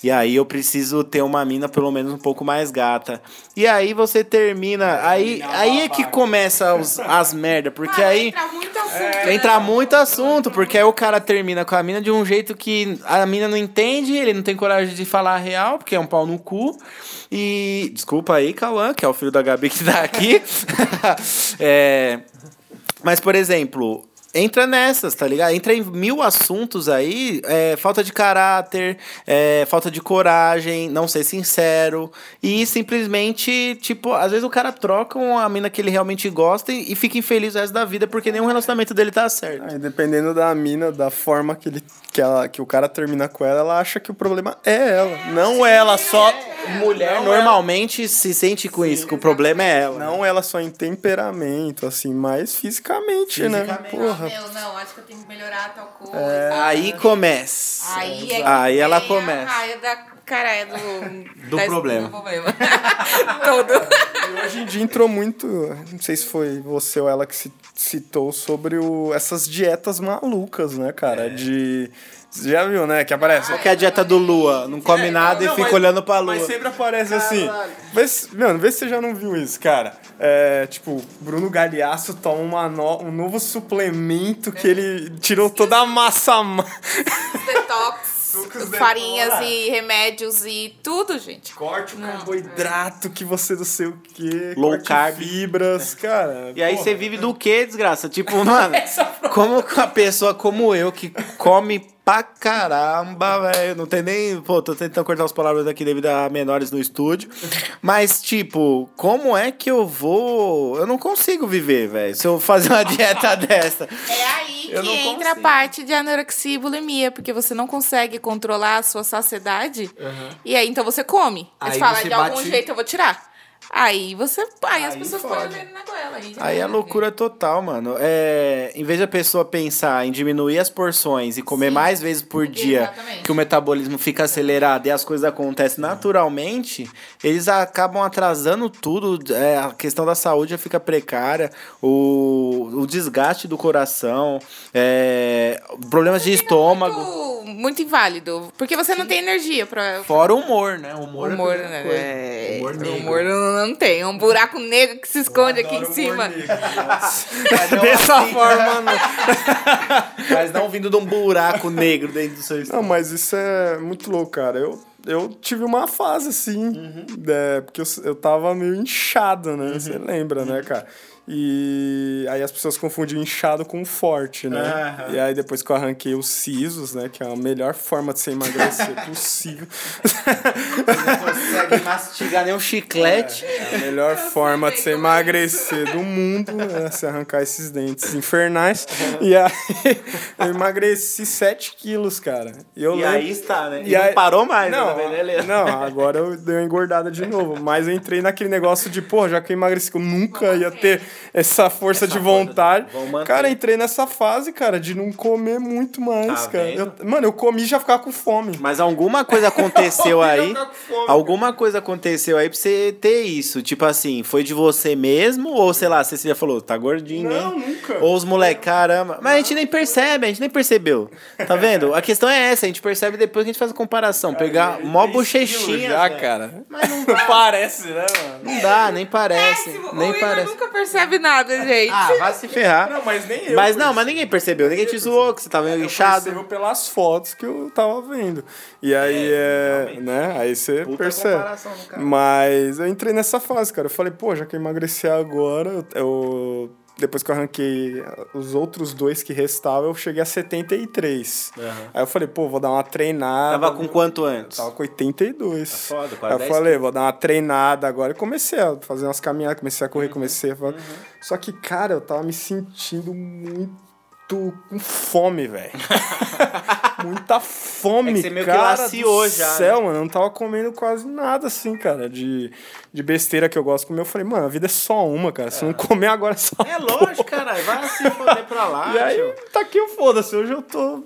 E aí eu preciso ter uma mina pelo menos um pouco mais gata. E aí você termina. Aí, aí é que começa os, as merda, porque aí. Entra muito assunto. Entra muito assunto, porque aí o cara termina com a mina de um jeito que a mina não entende, ele não tem coragem de falar a real, porque é um pau no cu. E. Desculpa aí, Cauã, que é o filho da Gabi que tá aqui. é, mas, por exemplo. Entra nessas, tá ligado? Entra em mil assuntos aí, é, falta de caráter, é, falta de coragem, não ser sincero. E simplesmente, tipo, às vezes o cara troca uma mina que ele realmente gosta e, e fica infeliz o resto da vida porque nenhum relacionamento dele tá certo. Aí, dependendo da mina, da forma que, ele, que, ela, que o cara termina com ela, ela acha que o problema é ela. Não ela só. Mulher Não normalmente se sente com isso, que o problema é ela. Não ela só em temperamento, assim, mas fisicamente, né? Fisicamente. Porra. Meu, não, acho que eu tenho que melhorar tal coisa. Aí começa. Aí é Aí ela começa. A raia da caralho do, Do da- problema. Do problema. Todo. E hoje em dia entrou muito, não sei se foi você ou ela que ci- citou sobre o, essas dietas malucas, né, cara? De. Você já viu, né? Que aparece. Qual que é a dieta do Lua? Não come nada e Não, fica mas- olhando pra lua. Mas sempre aparece assim. Vê se, mano, vê se você já não viu isso, cara. É, tipo, Bruno Galhaço toma uma no- um novo suplemento que ele tirou toda a massa. ma- Detox, farinhas e remédios e tudo, gente. Corte o carboidrato que você não sei o quê. Low carb. fibras, cara. E aí porra. você vive do quê, desgraça? Tipo, mano, como que uma pessoa como eu, que come pra caramba, velho. Não tem nem. Pô, tô tentando cortar as palavras aqui devido a menores no estúdio. Mas, tipo, como é que eu vou. Eu não consigo viver, velho. Se eu fazer uma dieta dessa. É aí Eu que entra a consigo. parte de anorexia e bulimia, porque você não consegue controlar a sua saciedade. E aí, então você come. Aí, Aí você fala, você de algum bate- jeito eu vou tirar. Aí você. Aí, as Aí pessoas fode. põem o veneno na goela. Aí, Aí é loucura total, mano. É, em vez da pessoa pensar em diminuir as porções e comer Sim. mais vezes por dia, Exatamente. que o metabolismo fica acelerado e as coisas acontecem naturalmente, eles acabam atrasando tudo. é, a questão da saúde já fica precária, o, o desgaste do coração, é, problemas de estômago. Muito, muito inválido. Porque você não tem energia pra. Fora o humor, né? O humor, Humor, é primeira né? É, Humor humor não, não tem. Um buraco negro que se esconde aqui em cima. Mas não Dessa assim, forma, não. Mas não vindo de um buraco negro dentro do seu Não, estômago. mas isso é muito louco, cara. Eu, eu tive uma fase assim, Uhum. é, porque eu, eu tava meio inchado, né? Você lembra, né, cara? E aí as pessoas confundiam inchado com forte, né? Aham. E aí depois que eu arranquei os sisos, né? Que é a melhor forma de você emagrecer possível. não consegue mastigar nem um chiclete. É a melhor forma de você emagrecer do mundo é você arrancar esses dentes infernais. E aí eu emagreci 7 quilos, cara. E, eu E lembro- aí está, né? E, E não aí- parou mais, não, né? Beleza. não, agora eu dei uma engordada de novo. Mas eu entrei naquele negócio de, pô, já que eu emagreci, que eu nunca ia ter essa força de vontade. Cara, entrei nessa fase, cara, de não comer muito mais, Tá cara. Eu- mano, eu comi e já ficava com fome. Mas alguma coisa aconteceu Eu aí. fome, Alguma coisa aconteceu aí pra você ter isso. Tipo assim, foi de você mesmo? Ou sei lá, a Cecília falou, tá gordinho, Não, hein? nunca. Ou os moleques, caramba. Mas a gente nem percebe, a gente nem percebeu. Tá vendo? A questão é essa, a gente percebe depois que a gente faz a comparação. Pegar mó bochechinha. já, cara. Mas não dá. Parece, né, mano? Não dá, nem parece. Péssimo. o nem Igor parece. nunca percebe nada, gente. Ah, vai se ferrar. Não, mas nem eu. Mas não, mas ninguém percebeu, ninguém te zoou que você tava Eu inchado. percebo pelas fotos que eu tava vendo. E aí, é, né? Aí você Puta percebe. comparação no cara. Mas eu entrei nessa fase, cara. Eu falei, pô, já que eu emagreci agora, eu- eu. Depois que eu arranquei os outros dois que restavam, eu cheguei a 73. Aí eu falei, pô, vou dar uma treinada. Tava com quanto antes? Tava com 82. Tá foda, quase Aí eu 10 falei, vou dar uma treinada agora. E comecei a fazer umas caminhadas, comecei a Uhum. correr, comecei a fazer. Só que, cara, eu tava me sentindo muito com fome, velho. Muita fome, É que você meio que cara. laciou do já, né? céu, mano. Eu não tava comendo quase nada, assim, cara, de, de besteira que eu gosto de comer. Eu falei, mano, a vida é só uma, cara. Se não comer agora é só. É lógico, caralho. Vai se foder pra lá. E aí, tio. tá aqui o foda-se. Hoje eu tô.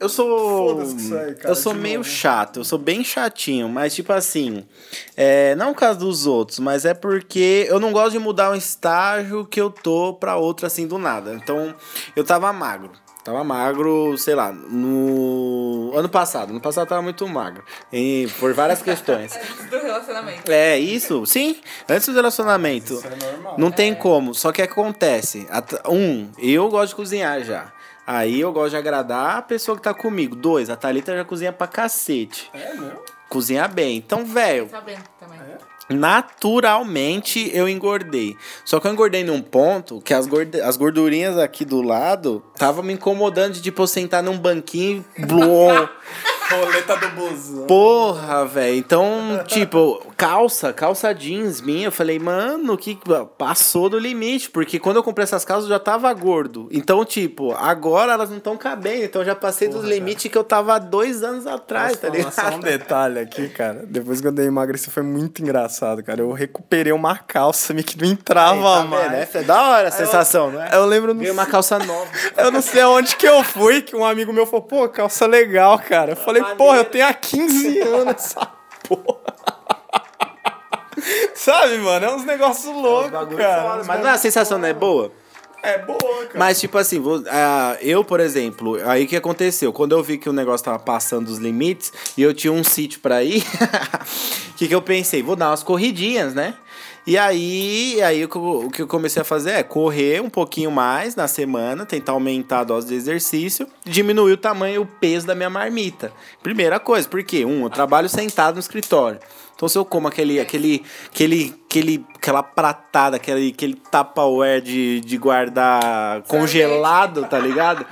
Eu sou. Cara, eu sou meio novo. chato, eu sou bem chatinho, mas tipo assim. É, não por causa dos outros, mas é porque eu não gosto de mudar um estágio que eu tô pra outro assim do nada. Então, eu tava magro. Tava magro, sei lá, no ano passado. No passado eu tava muito magro. E por várias questões. Do relacionamento. É, isso, sim. Antes do relacionamento. Isso é normal. Não tem como. Só que acontece. Um, eu gosto de cozinhar já. Aí eu gosto de agradar a pessoa que tá comigo. Dois, a Thalita já cozinha pra cacete. É, meu. Cozinha bem. Então, velho, Sabendo também. naturalmente eu engordei. Só que eu engordei num ponto que as, gorde- as gordurinhas aqui do lado tava me incomodando de tipo eu sentar num banquinho. Roleta do busão. Porra, velho. Então, tipo, calça, calça jeans minha, eu falei, mano, que passou do limite, porque quando eu comprei essas calças eu já tava gordo. Então, tipo, agora elas não estão cabendo, então eu já passei dos limites que eu tava dois anos atrás, Posso tá falar só um ligado? detalhe aqui, cara. Depois que eu dei emagreci foi muito engraçado, cara. Eu recuperei uma calça minha que não entrava Tá mais. Essa é da hora a sensação, não é? Eu lembro no Ganhei uma calça nova. Eu não sei aonde que eu fui, que um amigo meu falou, pô, calça legal, cara. Eu falei, Maneiro. porra, eu tenho há 15 anos essa porra. Sabe, mano? É uns negócios loucos, Bagulho cara. foda, Mas não, a sensação não é boa? É boa, cara. Mas, tipo assim, vou- ah, eu, por exemplo, aí o que aconteceu? Quando eu vi que o negócio tava passando dos limites e eu tinha um sítio pra ir, o que, que eu pensei? Vou dar umas corridinhas, né? E aí, aí o que eu- o que eu comecei a fazer é correr um pouquinho mais na semana, tentar aumentar a dose de exercício, diminuir o tamanho e o peso da minha marmita. Primeira coisa, porque, um, eu trabalho sentado no escritório. Então, se eu como aquele, aquele, aquele, aquele, aquela pratada, aquele, aquele tupperware de, de guardar congelado, tá ligado?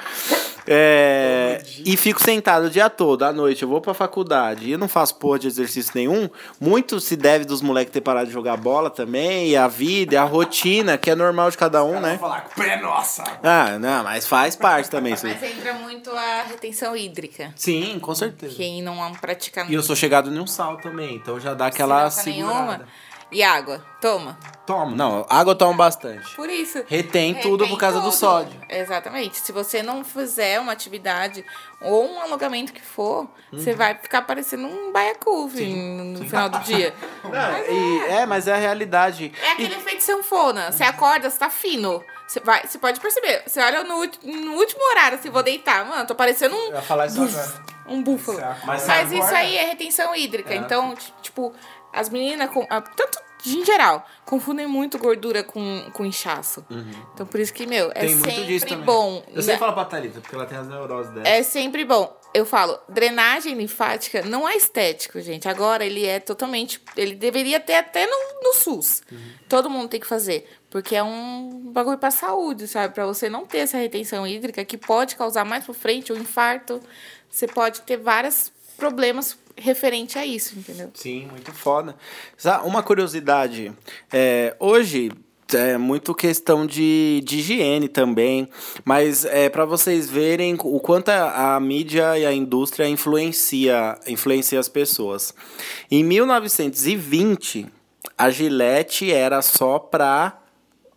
É, e fico sentado o dia todo, à noite, eu vou pra faculdade e eu não faço porra de exercício nenhum. Muito se deve dos moleques ter parado de jogar bola também, e a vida, e a rotina, que é normal de cada um, né? falar que o pé é nossa. Ah, não, mas faz parte também. isso. Mas entra muito a retenção hídrica. Sim, com certeza. Quem não pratica E eu sou chegado em um sal também, então já dá aquela sinuca segurada. E água? Toma. Tomo, não, água eu tomo bastante. Por isso. Retém tudo por causa do tudo. sódio. Exatamente. Se você não fizer uma atividade ou um alongamento que for, Uhum. você vai ficar parecendo um baiacuve no final do dia. Não, e- é, mas é a realidade. É aquele efeito sanfona. Você acorda, você tá fino. Você, vai, você pode perceber. Você olha no, no último horário, assim, vou deitar. Mano, tô parecendo um, ia falar isso agora. um búfalo. Mas Mas, isso aí é retenção hídrica. Então, t- tipo, as meninas, com, ah, tanto em geral, confundem muito gordura com, com inchaço. Então, por isso que, meu, é Tem sempre bom. Eu sempre né? falo pra Thalita, porque ela tem as neuroses dela. É sempre bom. Eu falo, drenagem linfática não é estético, gente. Agora ele é totalmente. Ele deveria ter até no, no SUS. Todo mundo tem que fazer. Porque é um bagulho pra saúde, sabe? Pra você não ter essa retenção hídrica que pode causar mais pra frente um infarto. Você pode ter vários problemas referente a isso, entendeu? Sim, muito foda. Uma curiosidade. É, hoje é muito questão de, de higiene também, mas é para vocês verem o quanto a, a mídia e a indústria influencia, influencia as pessoas. Em 1920, a Gillette era só pra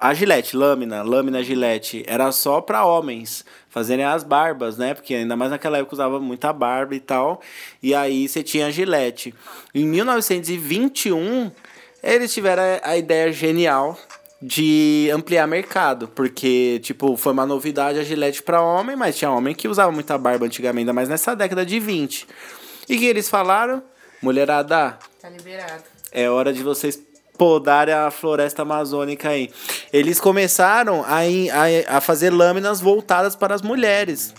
a Gillette, lâmina, lâmina Gillette, era só para homens fazerem as barbas, né? Porque ainda mais naquela época usava muita barba e tal. E aí você tinha a Gillette. Em 1921, eles tiveram a- ideia genial de ampliar mercado, porque tipo, foi uma novidade a Gillette para homem, mas tinha homem que usava muita barba antigamente, ainda mais nessa década de 20. E o que eles falaram? Mulherada, Tá liberado. é hora de vocês podarem a floresta amazônica aí. Eles começaram a, a, a fazer lâminas voltadas para as mulheres.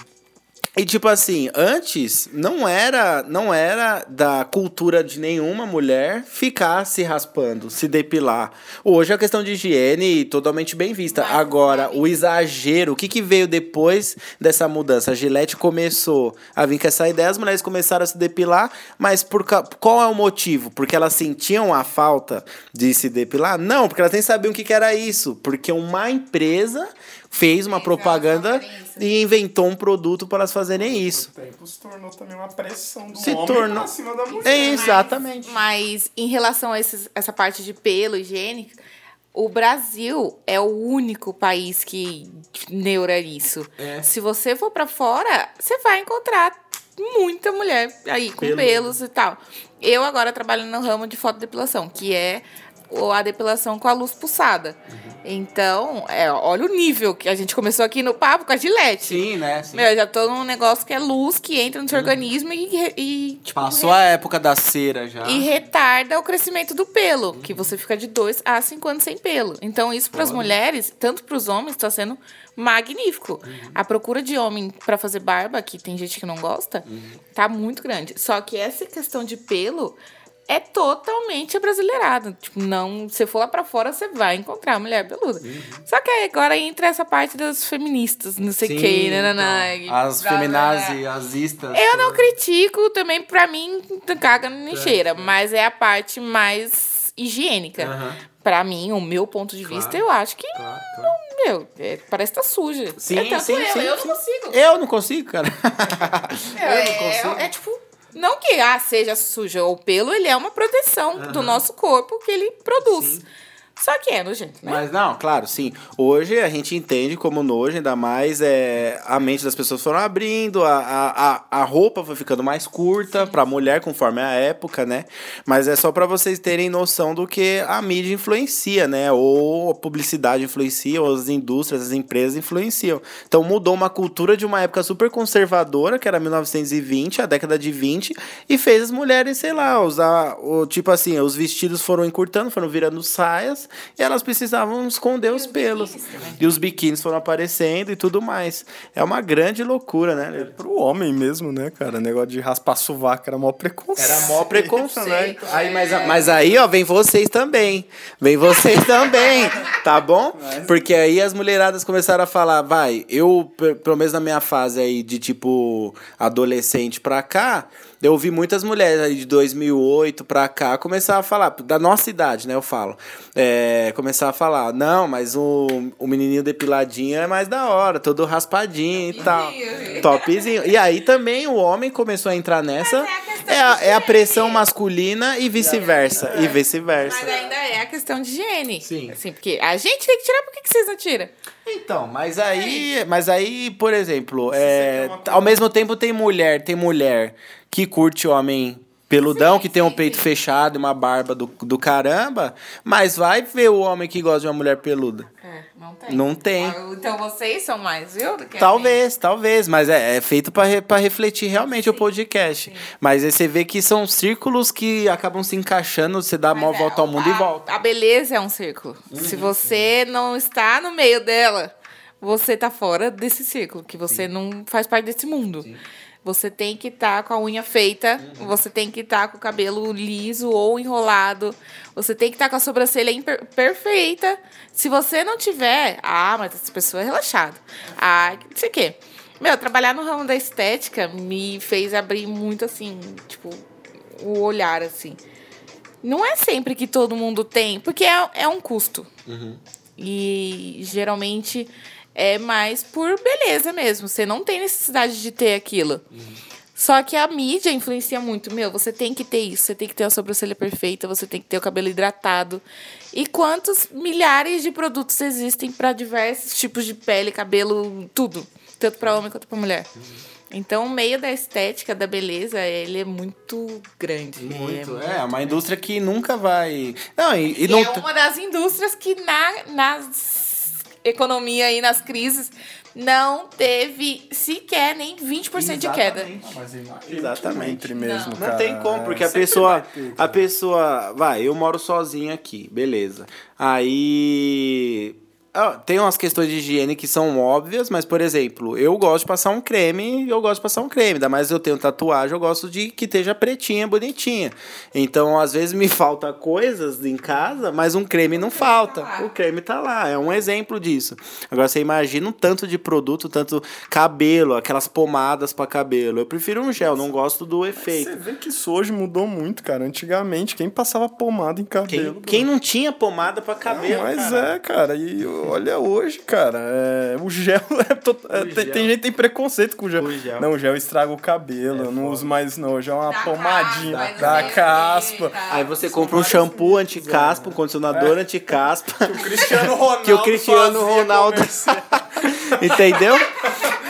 E tipo assim, antes não era não era da cultura de nenhuma mulher ficar se raspando, se depilar. Hoje é questão de higiene totalmente bem vista. Agora, o exagero, o que, que veio depois dessa mudança? A Gillette começou a vir com essa ideia, as mulheres começaram a se depilar, mas por qual é o motivo? Porque elas sentiam a falta de se depilar? Não, porque elas nem sabiam o que, que era isso. Porque uma empresa fez uma propaganda e inventou um produto para elas fazerem isso. O tempo se tornou também uma pressão do Se homem tornou- pra cima da mulher. É exatamente. Mas em relação a esses, essa parte de pelo higiênico, o Brasil é o único país que neura isso. É. Se você for pra fora, você vai encontrar muita mulher aí com Pelo. pelos e tal. Eu agora trabalho no ramo de fotodepilação, que é a depilação com a luz pulsada. Uhum. Então, é, olha o nível que a gente começou aqui no papo com a Gillette. Sim, né? Meu, eu já tô num negócio que é luz que entra no seu organismo e, e tipo, Passou a época da cera já. e retarda o crescimento do pelo, que você fica de 2 a 5 anos sem pelo. Então, isso para as mulheres, tanto para os homens, está sendo magnífico. A procura de homem para fazer barba, que tem gente que não gosta, tá muito grande. Só que essa questão de pelo é totalmente abrasileirada. Tipo, não, se for lá para fora, você vai encontrar mulher peluda. Só que aí agora entra essa parte das feministas, não sei o que, né, então, as feminazes, as istas. eu não critico também, pra mim, caga nem cheira, mas é a parte mais higiênica. Aham. Pra mim, o meu ponto de vista, Claro. eu acho que, Claro, claro. meu, é, parece que tá suja. Sim, é sim, eu, sim, eu sim. não consigo. Eu não consigo, cara. É, eu não consigo. é, é tipo, não que ah, seja suja. O pelo, ele é uma proteção do nosso corpo que ele produz. Só que é nojento, né? Mas não, claro, sim. Hoje a gente entende como nojo, ainda mais é, a mente das pessoas foram abrindo, a, a, a- a roupa foi ficando mais curta pra mulher, conforme a época, né? Mas é só pra vocês terem noção do que a mídia influencia, né? Ou a publicidade influencia, ou as indústrias, as empresas influenciam. Então mudou uma cultura de uma época super conservadora, que era 1920, a década de 20, e fez as mulheres, sei lá, usar, o, tipo assim, os vestidos foram encurtando, foram virando saias, elas precisavam esconder os pelos. E os biquínis foram aparecendo e tudo mais. É uma grande loucura, né? Pro homem mesmo, né, cara? Negócio de raspar sovaco era mó preconceito. Era mó preconceito. Aí, mas, mas aí, ó, vem vocês também. Vem vocês também, tá bom? Porque aí as mulheradas começaram a falar, vai, eu, pe- pelo menos na minha fase aí de tipo adolescente pra cá, eu ouvi muitas mulheres aí de 2008 pra cá começar a falar, da nossa idade, né, eu falo. É, começar a falar, não, mas o, o menininho depiladinho é mais da hora, todo raspadinho e tal. Topzinho. E aí também o homem começou a entrar nessa. Mas é a É a, é pressão masculina e vice-versa. E vice-versa. Mas ainda é a questão de higiene. Sim. Assim, porque a gente tem que tirar, por que que vocês não tiram? Então, mas aí, mas aí, por exemplo, é, ao mesmo tempo tem mulher, tem mulher que curte homem peludão, que tem um sim, peito sim. fechado e uma barba do, do caramba, mas vai ver o homem que gosta de uma mulher peluda. É, não tem. Não tem. Ah, Então vocês são mais, viu? do que a Talvez, talvez, mas é, é feito para refletir realmente o podcast. Mas aí você vê que são círculos que acabam se encaixando, você dá Mas uma é, volta ao mundo e a- volta. A beleza é um círculo. Se você não está no meio dela, você tá fora desse círculo, que você não faz parte desse mundo. Você tem que estar com a unha feita, você tem que estar com o cabelo liso ou enrolado, você tem que estar com a sobrancelha perfeita. Se você não tiver, ah, mas essa pessoa é relaxada. Ah, não sei o quê. Meu, trabalhar no ramo da estética me fez abrir muito assim, tipo, o olhar assim. Não é sempre que todo mundo tem, porque é, é um custo. E geralmente é mais por beleza mesmo. Você não tem necessidade de ter aquilo. Só que a mídia influencia muito. Meu, você tem que ter isso, você tem que ter a sobrancelha perfeita, você tem que ter o cabelo hidratado. E quantos milhares de produtos existem para diversos tipos de pele, cabelo, tudo. Tanto para homem quanto para mulher. Então, o meio da estética, da beleza, ele é muito grande. Muito, Ele é é, uma indústria que nunca vai. Não, e, e e não. é uma das indústrias que na nas economia e nas crises não teve sequer nem 20% de queda. Exatamente. Entre mesmo, Não cara. tem como, porque a Sempre pessoa. ter, A pessoa. Vai, eu moro sozinho aqui, beleza. Aí. Ah, Tem umas questões de higiene que são óbvias, mas, por exemplo, eu gosto de passar um creme, eu gosto de passar um creme. Ainda mais eu tenho tatuagem, eu gosto de que esteja pretinha, bonitinha. Então, às vezes me falta coisas em casa, mas um creme não falta. O creme tá lá, é um exemplo disso. Agora você imagina um tanto de produto, tanto cabelo, aquelas pomadas para cabelo. Eu prefiro um gel, não gosto do efeito. Você vê que isso hoje mudou muito, cara. Antigamente, quem passava pomada em Quem, cabelo? quem não tinha pomada pra cabelo, Mas cara? é, cara, e olha hoje, cara, é, o gel é, to- é, tem, gel. tem gente que tem preconceito com o gel. O gel. Não, o gel estraga o cabelo, eu não uso mais não, o gel é uma Dá pomadinha, caspa, da caspa. o tá? Aí você compra um shampoo anti-caspa, um condicionador anti-caspa. O Cristiano Ronaldo que o Cristiano Ronaldo. Entendeu?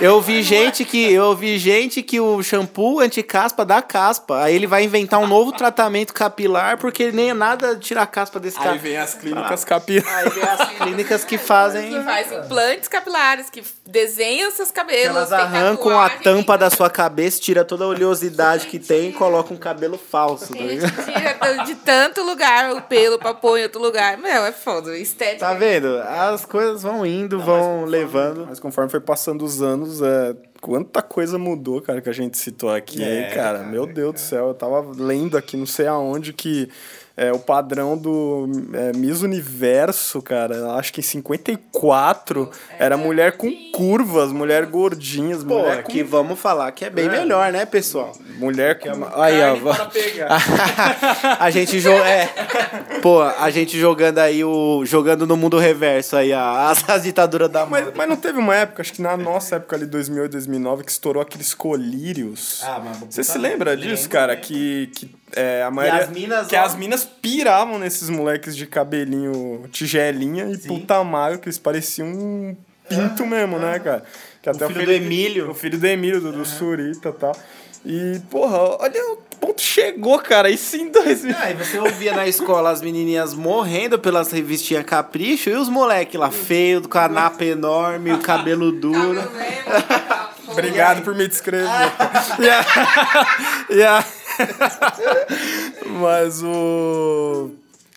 Eu vi gente que eu vi gente que o shampoo anti-caspa dá caspa. Aí ele vai inventar um novo tratamento capilar porque nem é nada tira a caspa desse cara. Aí vem as clínicas capilares. Aí vem as clínicas que fazem Que faz implantes capilares, que desenham seus cabelos. elas arrancam a tampa da sua cabeça, tira toda a oleosidade que tem e coloca um cabelo falso. tá Tem gente tira de tanto lugar o pelo pra pôr em outro lugar. Meu, é foda. Estética. Tá vendo? As coisas vão indo, vão levando. Mas conforme foi passando os anos, é, quanta coisa mudou, cara, que a gente citou aqui, É, cara. Meu Deus do céu, eu tava lendo aqui, não sei aonde, que é, o padrão do é, Miss Universo, cara, acho que em 54 era mulher com curvas, mulher gordinhas, Pô, mulher com aqui vamos falar que é bem melhor, né, pessoal? Mulher com Aí, ó. carne para pegar. a gente jo é, pô, a gente jogando aí o jogando no mundo reverso aí a, as, as ditaduras da Mas, mas não teve uma época, acho que na nossa época ali, 2008, 2009, que estourou aqueles colírios. Ah, mas Você se tá- lembra lembro, disso, cara? lembro. Que, que é, a maioria... as minas, que ó. as minas piravam nesses moleques de cabelinho tigelinha e puta mago, que eles pareciam um pinto mesmo, né, cara? Que até filho do Emílio. O filho do Emílio, do, do Surita e tal. E, porra, olha o ponto chegou, cara. Isso em 2000. Aí você ouvia na escola as menininhas morrendo pelas revistinhas capricho e os moleques lá feios, com a napa enorme, o cabelo duro. Obrigado por me descrever. e a... e a... Mas o.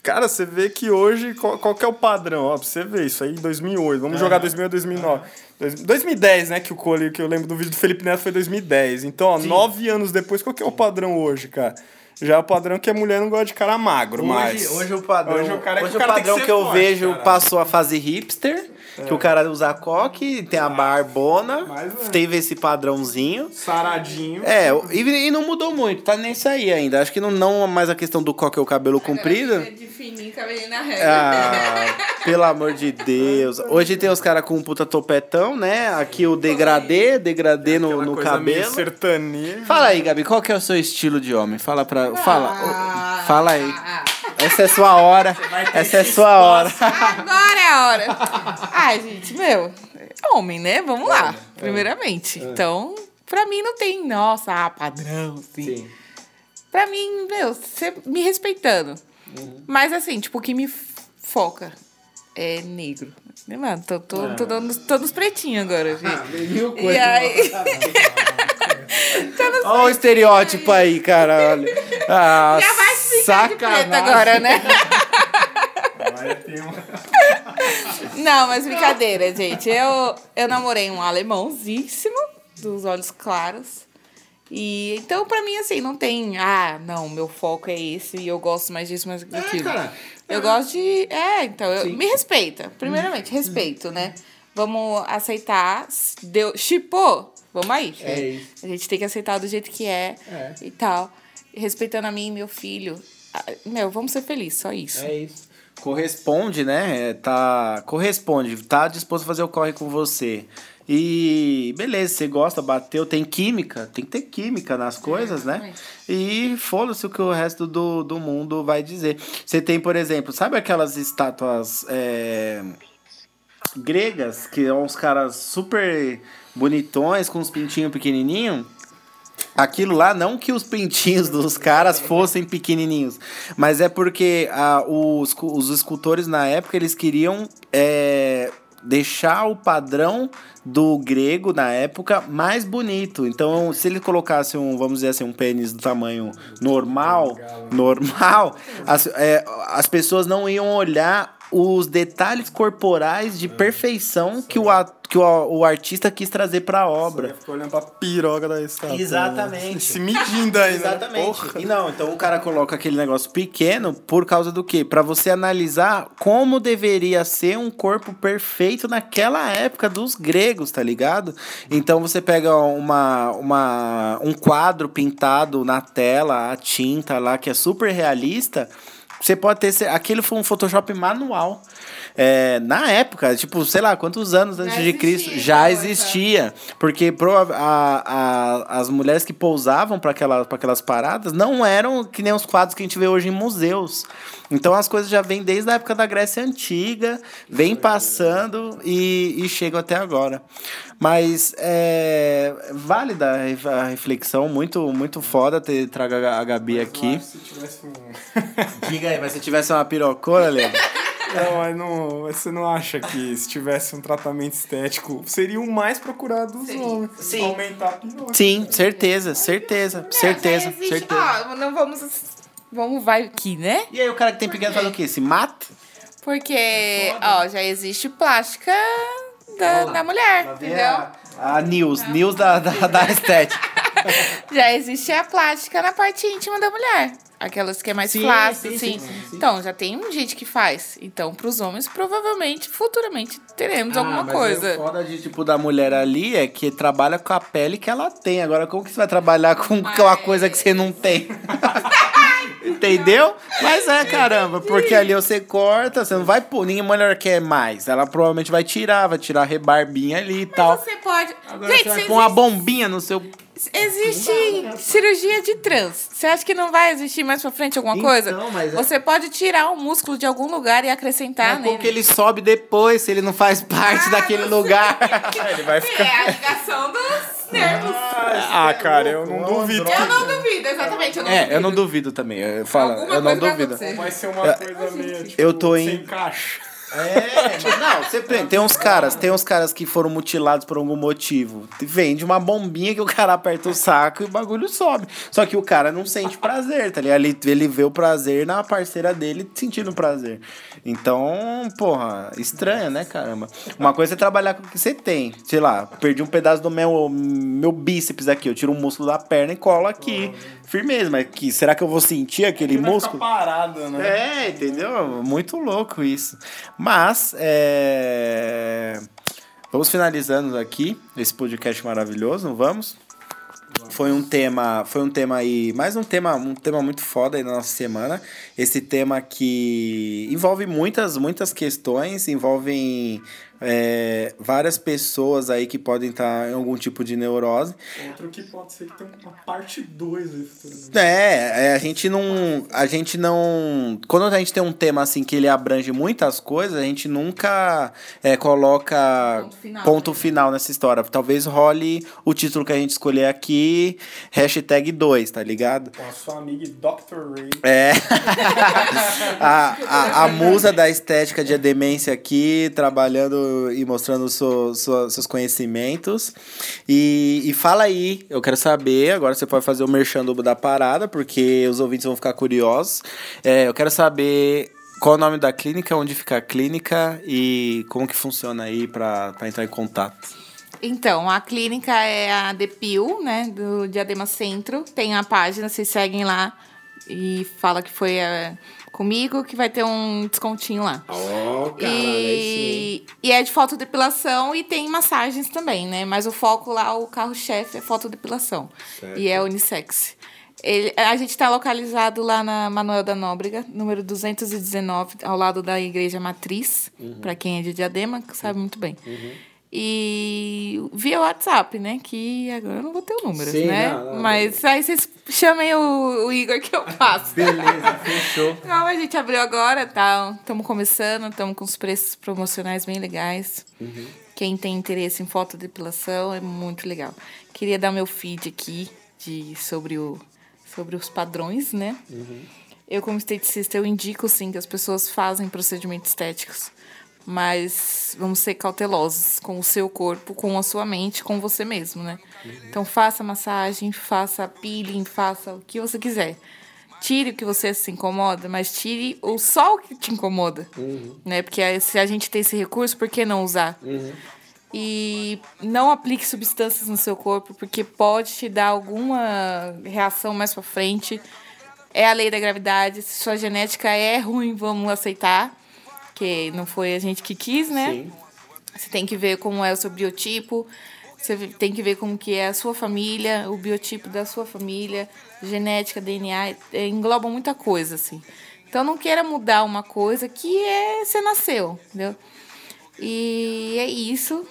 Cara, você vê que hoje, qual, qual que é o padrão? Ó, pra você ver, isso aí em 2008. Vamos jogar 2008, 2009. Dois- 2010, né, que o Cole, que eu lembro do vídeo do Felipe Neto foi 2010. Então, ó, nove anos depois, qual que é o padrão hoje, cara? Já é o padrão que a mulher não gosta de cara magro, mas... Hoje, hoje o padrão, Hoje o cara é que hoje o cara que padrão ser que, eu forte, vejo cara. É. passou a fase hipster, que o cara usa coque, tem a barbona, Mas é. teve esse padrãozinho. Saradinho. É, e, e não mudou muito, tá nesse aí ainda. Acho que não, não mais a questão do coque ou o cabelo comprido. De fininho, cabelinho na régua. Ah, pelo amor de Deus. Hoje tem os caras com um puta topetão, né? Aqui o degradê, degradê no, Aquela no coisa meio cabelo. sertanejo. Fala aí, Gabi, qual que é o seu estilo de homem? Fala pra. Fala. Ah, Fala aí. ah, Essa é sua hora. Essa é sua hora. Agora é a hora. Ai, gente, meu, é homem, né? Vamos lá, primeiramente. Então, pra mim não tem, nossa, ah, padrão, assim. Pra mim, meu, você me respeitando. Mas assim, tipo, o que me foca é negro. Né, Mano, tô, tô, tô, dando, tô nos pretinhos agora, gente. E aí. Olha o estereótipo aí, cara. Olha. Ah, Já vai ficar de sacanagem. preto agora, né? Vai ter um- Não, mas brincadeira, gente. Eu, eu namorei um alemãozíssimo, dos olhos claros. E então, pra mim, assim, não tem. Ah, não, meu foco é esse e eu gosto mais disso, mais daquilo. cara. Eu gosto de. É, então, eu, me respeita. Primeiramente, respeito, né? Vamos aceitar. Deu, chipou? Vamos aí. É isso. A gente tem que aceitar do jeito que é, É. e tal. Respeitando a mim e meu filho. Ah, Meu, vamos ser felizes, só isso. É isso. Corresponde, né? É, Tá, corresponde, tá disposto a fazer o corre com você. E beleza, você gosta, bateu, tem química, tem que ter química nas coisas, né? E foda-se o que o resto do, do mundo vai dizer. Você tem, por exemplo, sabe aquelas estátuas é, gregas, que são uns caras super bonitões, com os pintinhos pequenininhos? Aquilo lá, não que os pintinhos dos caras fossem pequenininhos, mas é porque ah, os, os escultores na época eles queriam é, deixar o padrão do grego na época mais bonito. Então, se ele colocasse um, vamos dizer assim, um pênis do tamanho normal, normal, as, é, as pessoas não iam olhar os detalhes corporais de perfeição que o, a- que o, o artista quis trazer para a obra. Ficou olhando pra piroga da estátua. né? Exatamente. Se medindo aí, né? Exatamente. E não, então o cara coloca aquele negócio pequeno por causa do quê? Pra você analisar como deveria ser um corpo perfeito naquela época dos gregos, tá ligado? Então você pega uma, uma um quadro pintado na tela, a tinta lá que é super realista, você pode ter aquele foi um Photoshop manual. É, na época, tipo, sei lá, quantos anos antes Já de Cristo já coisa. existia. Porque prova- a, a, as mulheres que pousavam para aquela, pra aquelas paradas não eram que nem os quadros que a gente vê hoje em museus. Então as coisas já vêm desde a época da Grécia Antiga, vem passando e, e chegam até agora. Mas é válida a ref- a reflexão, muito, muito foda ter trago a Gabi aqui. Se tivesse um... Diga aí, mas se tivesse uma pirocona? Não, mas não, você não acha que se tivesse um tratamento estético seria o mais procurado dos homens? Sim. Aumentar a. Sim, certeza, certeza, certeza, existe, certeza. ó, não vamos. Vamos, vai aqui, né? E aí o cara que tem pequeno faz o quê? Se mata? Porque, ó, já existe plástica da, da mulher, entendeu? A, a news, news da, da, da estética. Já existe a plástica na parte íntima da mulher. Aquelas que é mais Sim, flácida, assim. sim, sim, sim. Então, já tem um gente que faz. Então, pros homens, provavelmente, futuramente, teremos alguma Ah, mas coisa. O foda de, tipo, da mulher ali é que trabalha com a pele que ela tem. Agora, como que você vai trabalhar com uma coisa que você não tem? Entendeu? Mas é, caramba, porque ali você corta, você não vai pôr, ninguém mulher quer mais. Ela provavelmente vai tirar, vai tirar a rebarbinha ali e tal. Você pode. Agora gente, você vai pôr uma existe, bombinha no seu. existe cirurgia de trans. Você acha que não vai existir mais pra frente alguma Então, coisa? mas é- Você pode tirar um músculo de algum lugar e acrescentar Mas como nele. que ele sobe depois se ele não faz parte Ah, daquele lugar? Ele vai ficar... É a ligação dos nervos. Ah, cara, eu não duvido. Eu não duvido, exatamente. Eu não É, eu não duvido. duvido também. Eu falo, Alguma eu não duvido. Vai ser uma coisa meio, tipo, eu tô em- sem caixa. É, não, você tem, tem uns caras, tem uns caras que foram mutilados por algum motivo. Vende uma bombinha que o cara aperta o saco e o bagulho sobe. Só que o cara não sente prazer, tá ligado? Ele, ele vê o prazer na parceira dele sentindo prazer. Então, porra, estranha, né, caramba? Uma coisa é trabalhar com o que você tem. Sei lá, perdi um pedaço do meu, meu bíceps aqui, eu tiro um músculo da perna e colo aqui. Firmeza, mas que, será que eu vou sentir aquele músculo? parado, né? É, entendeu? Muito louco isso. Mas, é... vamos finalizando aqui esse podcast maravilhoso, não vamos? Foi um tema, foi um tema aí, mais um tema, um tema muito foda aí na nossa semana. Esse tema que envolve muitas, muitas questões, envolvem é, várias pessoas aí que podem estar em algum tipo de neurose. Outro que pode ser que tenha uma parte 2 aí futuramente. É, é, a gente não. A gente não. Quando a gente tem um tema assim que ele abrange muitas coisas, a gente nunca é, coloca Ponto final. ponto final nessa história. Talvez role o título que a gente escolher aqui, hashtag 2, tá ligado? Com a sua amiga Dr. Ray. É. a, a, a musa da estética de demência aqui, trabalhando e mostrando so, so- seus conhecimentos. E, e fala aí, eu quero saber, agora você pode fazer o merchan da parada, porque os ouvintes vão ficar curiosos. É, eu quero saber qual o nome da clínica, onde fica a clínica e como que funciona aí pra entrar em contato. Então, a clínica é a Depil, né, do Diadema Centro. Tem a página, vocês seguem lá e fala que foi é, comigo, que vai ter um descontinho lá. Oh, e, e é de fotodepilação e tem massagens também, né? Mas o foco lá, o carro-chefe é fotodepilação. E é unissex. Ele, a gente está localizado lá na Manuel da Nóbrega, número 219, ao lado da Igreja Matriz, para quem é de Diadema, que sabe muito bem. E via WhatsApp, né? Que agora eu não vou ter o número, Sim, né? não, não, Mas aí vocês chamem o, o Igor que eu passo. Beleza, fechou. Não, a gente abriu agora, tá? Estamos começando, estamos com os preços promocionais bem legais. Quem tem interesse em fotodepilação é muito legal. Queria dar meu feed aqui de, sobre, o, sobre os padrões, né? Eu, como esteticista, eu indico, sim, que as pessoas fazem procedimentos estéticos. Mas vamos ser cautelosos com o seu corpo, com a sua mente, com você mesmo, né? Então faça massagem, faça peeling, faça o que você quiser. Tire o que você se incomoda, mas tire o só o que te incomoda. Né? Porque aí, se a gente tem esse recurso, por que não usar? E não aplique substâncias no seu corpo, porque pode te dar alguma reação mais pra frente. É a lei da gravidade. Se sua genética é ruim, vamos aceitar. Que não foi a gente que quis, né? Sim. Você tem que ver como é o seu biotipo, você tem que ver como que é a sua família, o biotipo da sua família, genética, DNA, é, engloba muita coisa, assim. Então não queira mudar uma coisa que é você nasceu, entendeu? E é isso.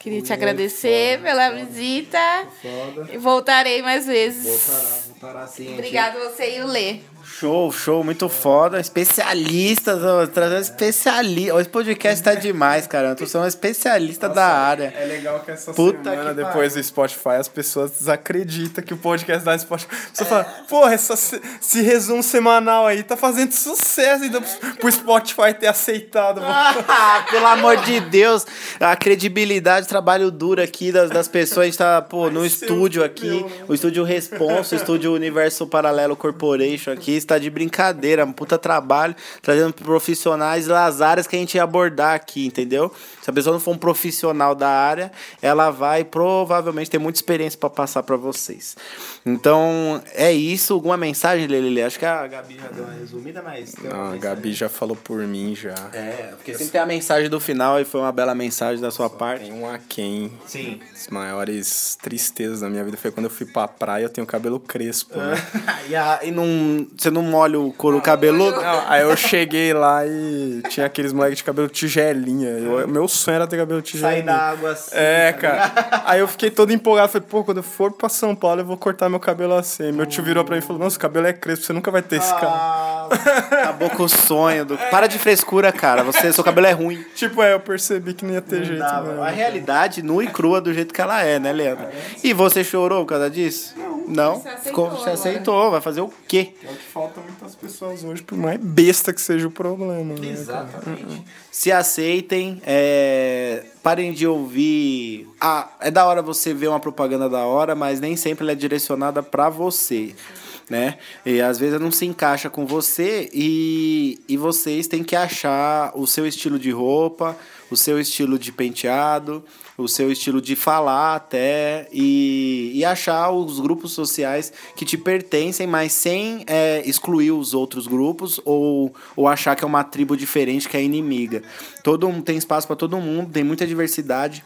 Queria te agradecer pela visita. Foda. E voltarei mais vezes. Voltará, voltará sim. gente. Obrigada a você e o Lê. Show, show, muito foda. Especialistas, ó, trazendo especialista. Esse podcast tá demais, cara. Tu sou um especialista da área. É legal que essa Puta semana, que depois do Spotify, as pessoas desacreditam que o podcast da Spotify. Você fala, porra, essa, se- esse resumo semanal aí tá fazendo sucesso ainda pro- pro Spotify ter aceitado. Ah, pelo amor de Deus, a credibilidade, trabalho duro aqui das, das pessoas. A gente tá, pô, no Vai ser estúdio o aqui, meu, o estúdio Responso, o estúdio Universo Paralelo Corporation aqui. Está de brincadeira, um puta trabalho, trazendo profissionais das áreas que a gente ia abordar aqui, entendeu? Se a pessoa não for um profissional da área, ela vai provavelmente ter muita experiência para passar para vocês. Então, é isso. Alguma mensagem, Lelele? Acho que a Gabi já deu uma resumida, mas. Não, a mensagem. Gabi já falou por mim já. É, porque sempre tem a mensagem do final e foi uma bela mensagem da sua parte. Tem um aquém. Sim. As maiores tristezas da minha vida foi quando eu fui pra praia eu tenho cabelo crespo, né? e, a- e não, você não molha o couro cabeludo? Não, aí eu cheguei lá e tinha aqueles moleques de cabelo tigelinha. Eu- meu sonho era ter cabelo tigelinha. Sair da água assim. É, cara. Aí eu fiquei todo empolgado. Falei, pô, quando eu for pra São Paulo, eu vou cortar meu cabelo assim. Meu tio virou pra mim e falou: Nossa, o cabelo é crespo, você nunca vai ter esse cabelo. Ah, acabou com o sonho. Do... Para de frescura, cara. Você, seu cabelo é ruim. Tipo, é, eu percebi que não ia ter jeito. Dá, mesmo. a realidade nua e crua do jeito que ela é, né, Leandro? E você chorou por causa disso? Não, Você aceitou ficou, você aceitou. Vai fazer o quê? É o que falta muitas pessoas hoje, por mais besta que seja o problema. Né? Exatamente. Se aceitem, é, parem de ouvir. Ah, é da hora você ver uma propaganda da hora, mas nem sempre ela é direcionada pra você. Né? E às vezes não se encaixa com você e, e vocês têm que achar o seu estilo de roupa, o seu estilo de penteado, o seu estilo de falar até e, e achar os grupos sociais que te pertencem, mas sem é, excluir os outros grupos ou, ou achar que é uma tribo diferente que é inimiga. Todo tem espaço para todo mundo, tem muita diversidade.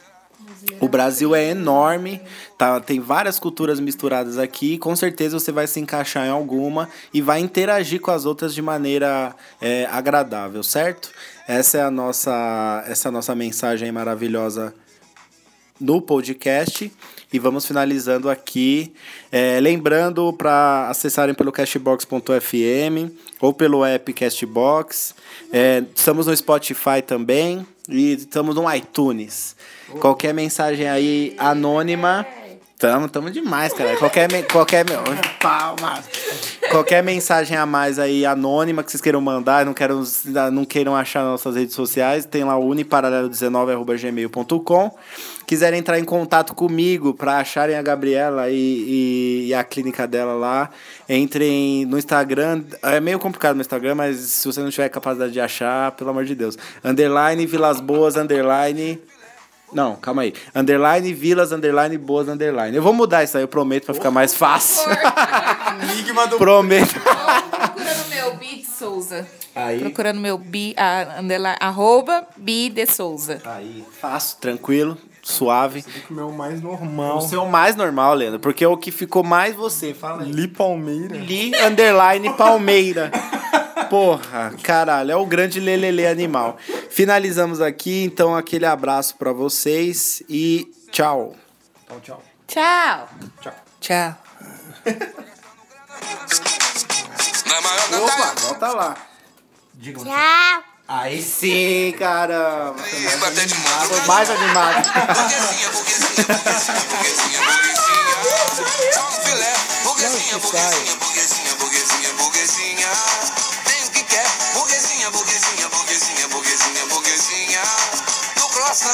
O Brasil é enorme, tá? tem várias culturas misturadas aqui. Com certeza você vai se encaixar em alguma e vai interagir com as outras de maneira é, agradável, certo? Essa é a nossa, essa é a nossa mensagem maravilhosa no podcast. E vamos finalizando aqui. É, lembrando para acessarem pelo cashbox.fm ou pelo app Cashbox. É, estamos no Spotify também e estamos no iTunes. Qualquer mensagem aí anônima. Tamo, tamo demais, cara. Qualquer, me- qualquer, palmas. qualquer mensagem a mais aí anônima que vocês queiram mandar, não queiram, não queiram achar nossas redes sociais, tem lá o uniparalelo19@gmail.com. Quiserem entrar em contato comigo para acharem a Gabriela e, e, e a clínica dela lá, entrem no Instagram. É meio complicado no Instagram, mas se você não tiver capacidade de achar, pelo amor de Deus. Underline Vilas Boas, underline não, calma aí. Underline, vilas, underline, boas, underline. Eu vou mudar isso aí, eu prometo, pra ficar mais fácil. Enigma do prometo. Procurando meu Bi de Souza. Aí. Procurando meu Bi, a, underline, arroba Bi de Souza. Aí, fácil, tranquilo, suave. o meu mais normal. O seu mais normal, Leandro, porque é o que ficou mais você. Fala aí. Li Palmeira. Li, underline, Palmeira. Porra, caralho, é o grande lelele animal. Finalizamos aqui, então aquele abraço pra vocês e tchau. Tchau, Tchau. tchau. Tchau. Maior Opa, volta lá. Tchau. Aí sim, caramba. Mão. Foi mais animado. Burguesinha, burguesinha, burguesinha, burguesinha, burguesinha. Só um filé. Burguesinha, burguesinha, burguesinha burguesinha, burguesinha, burguesinha. No cross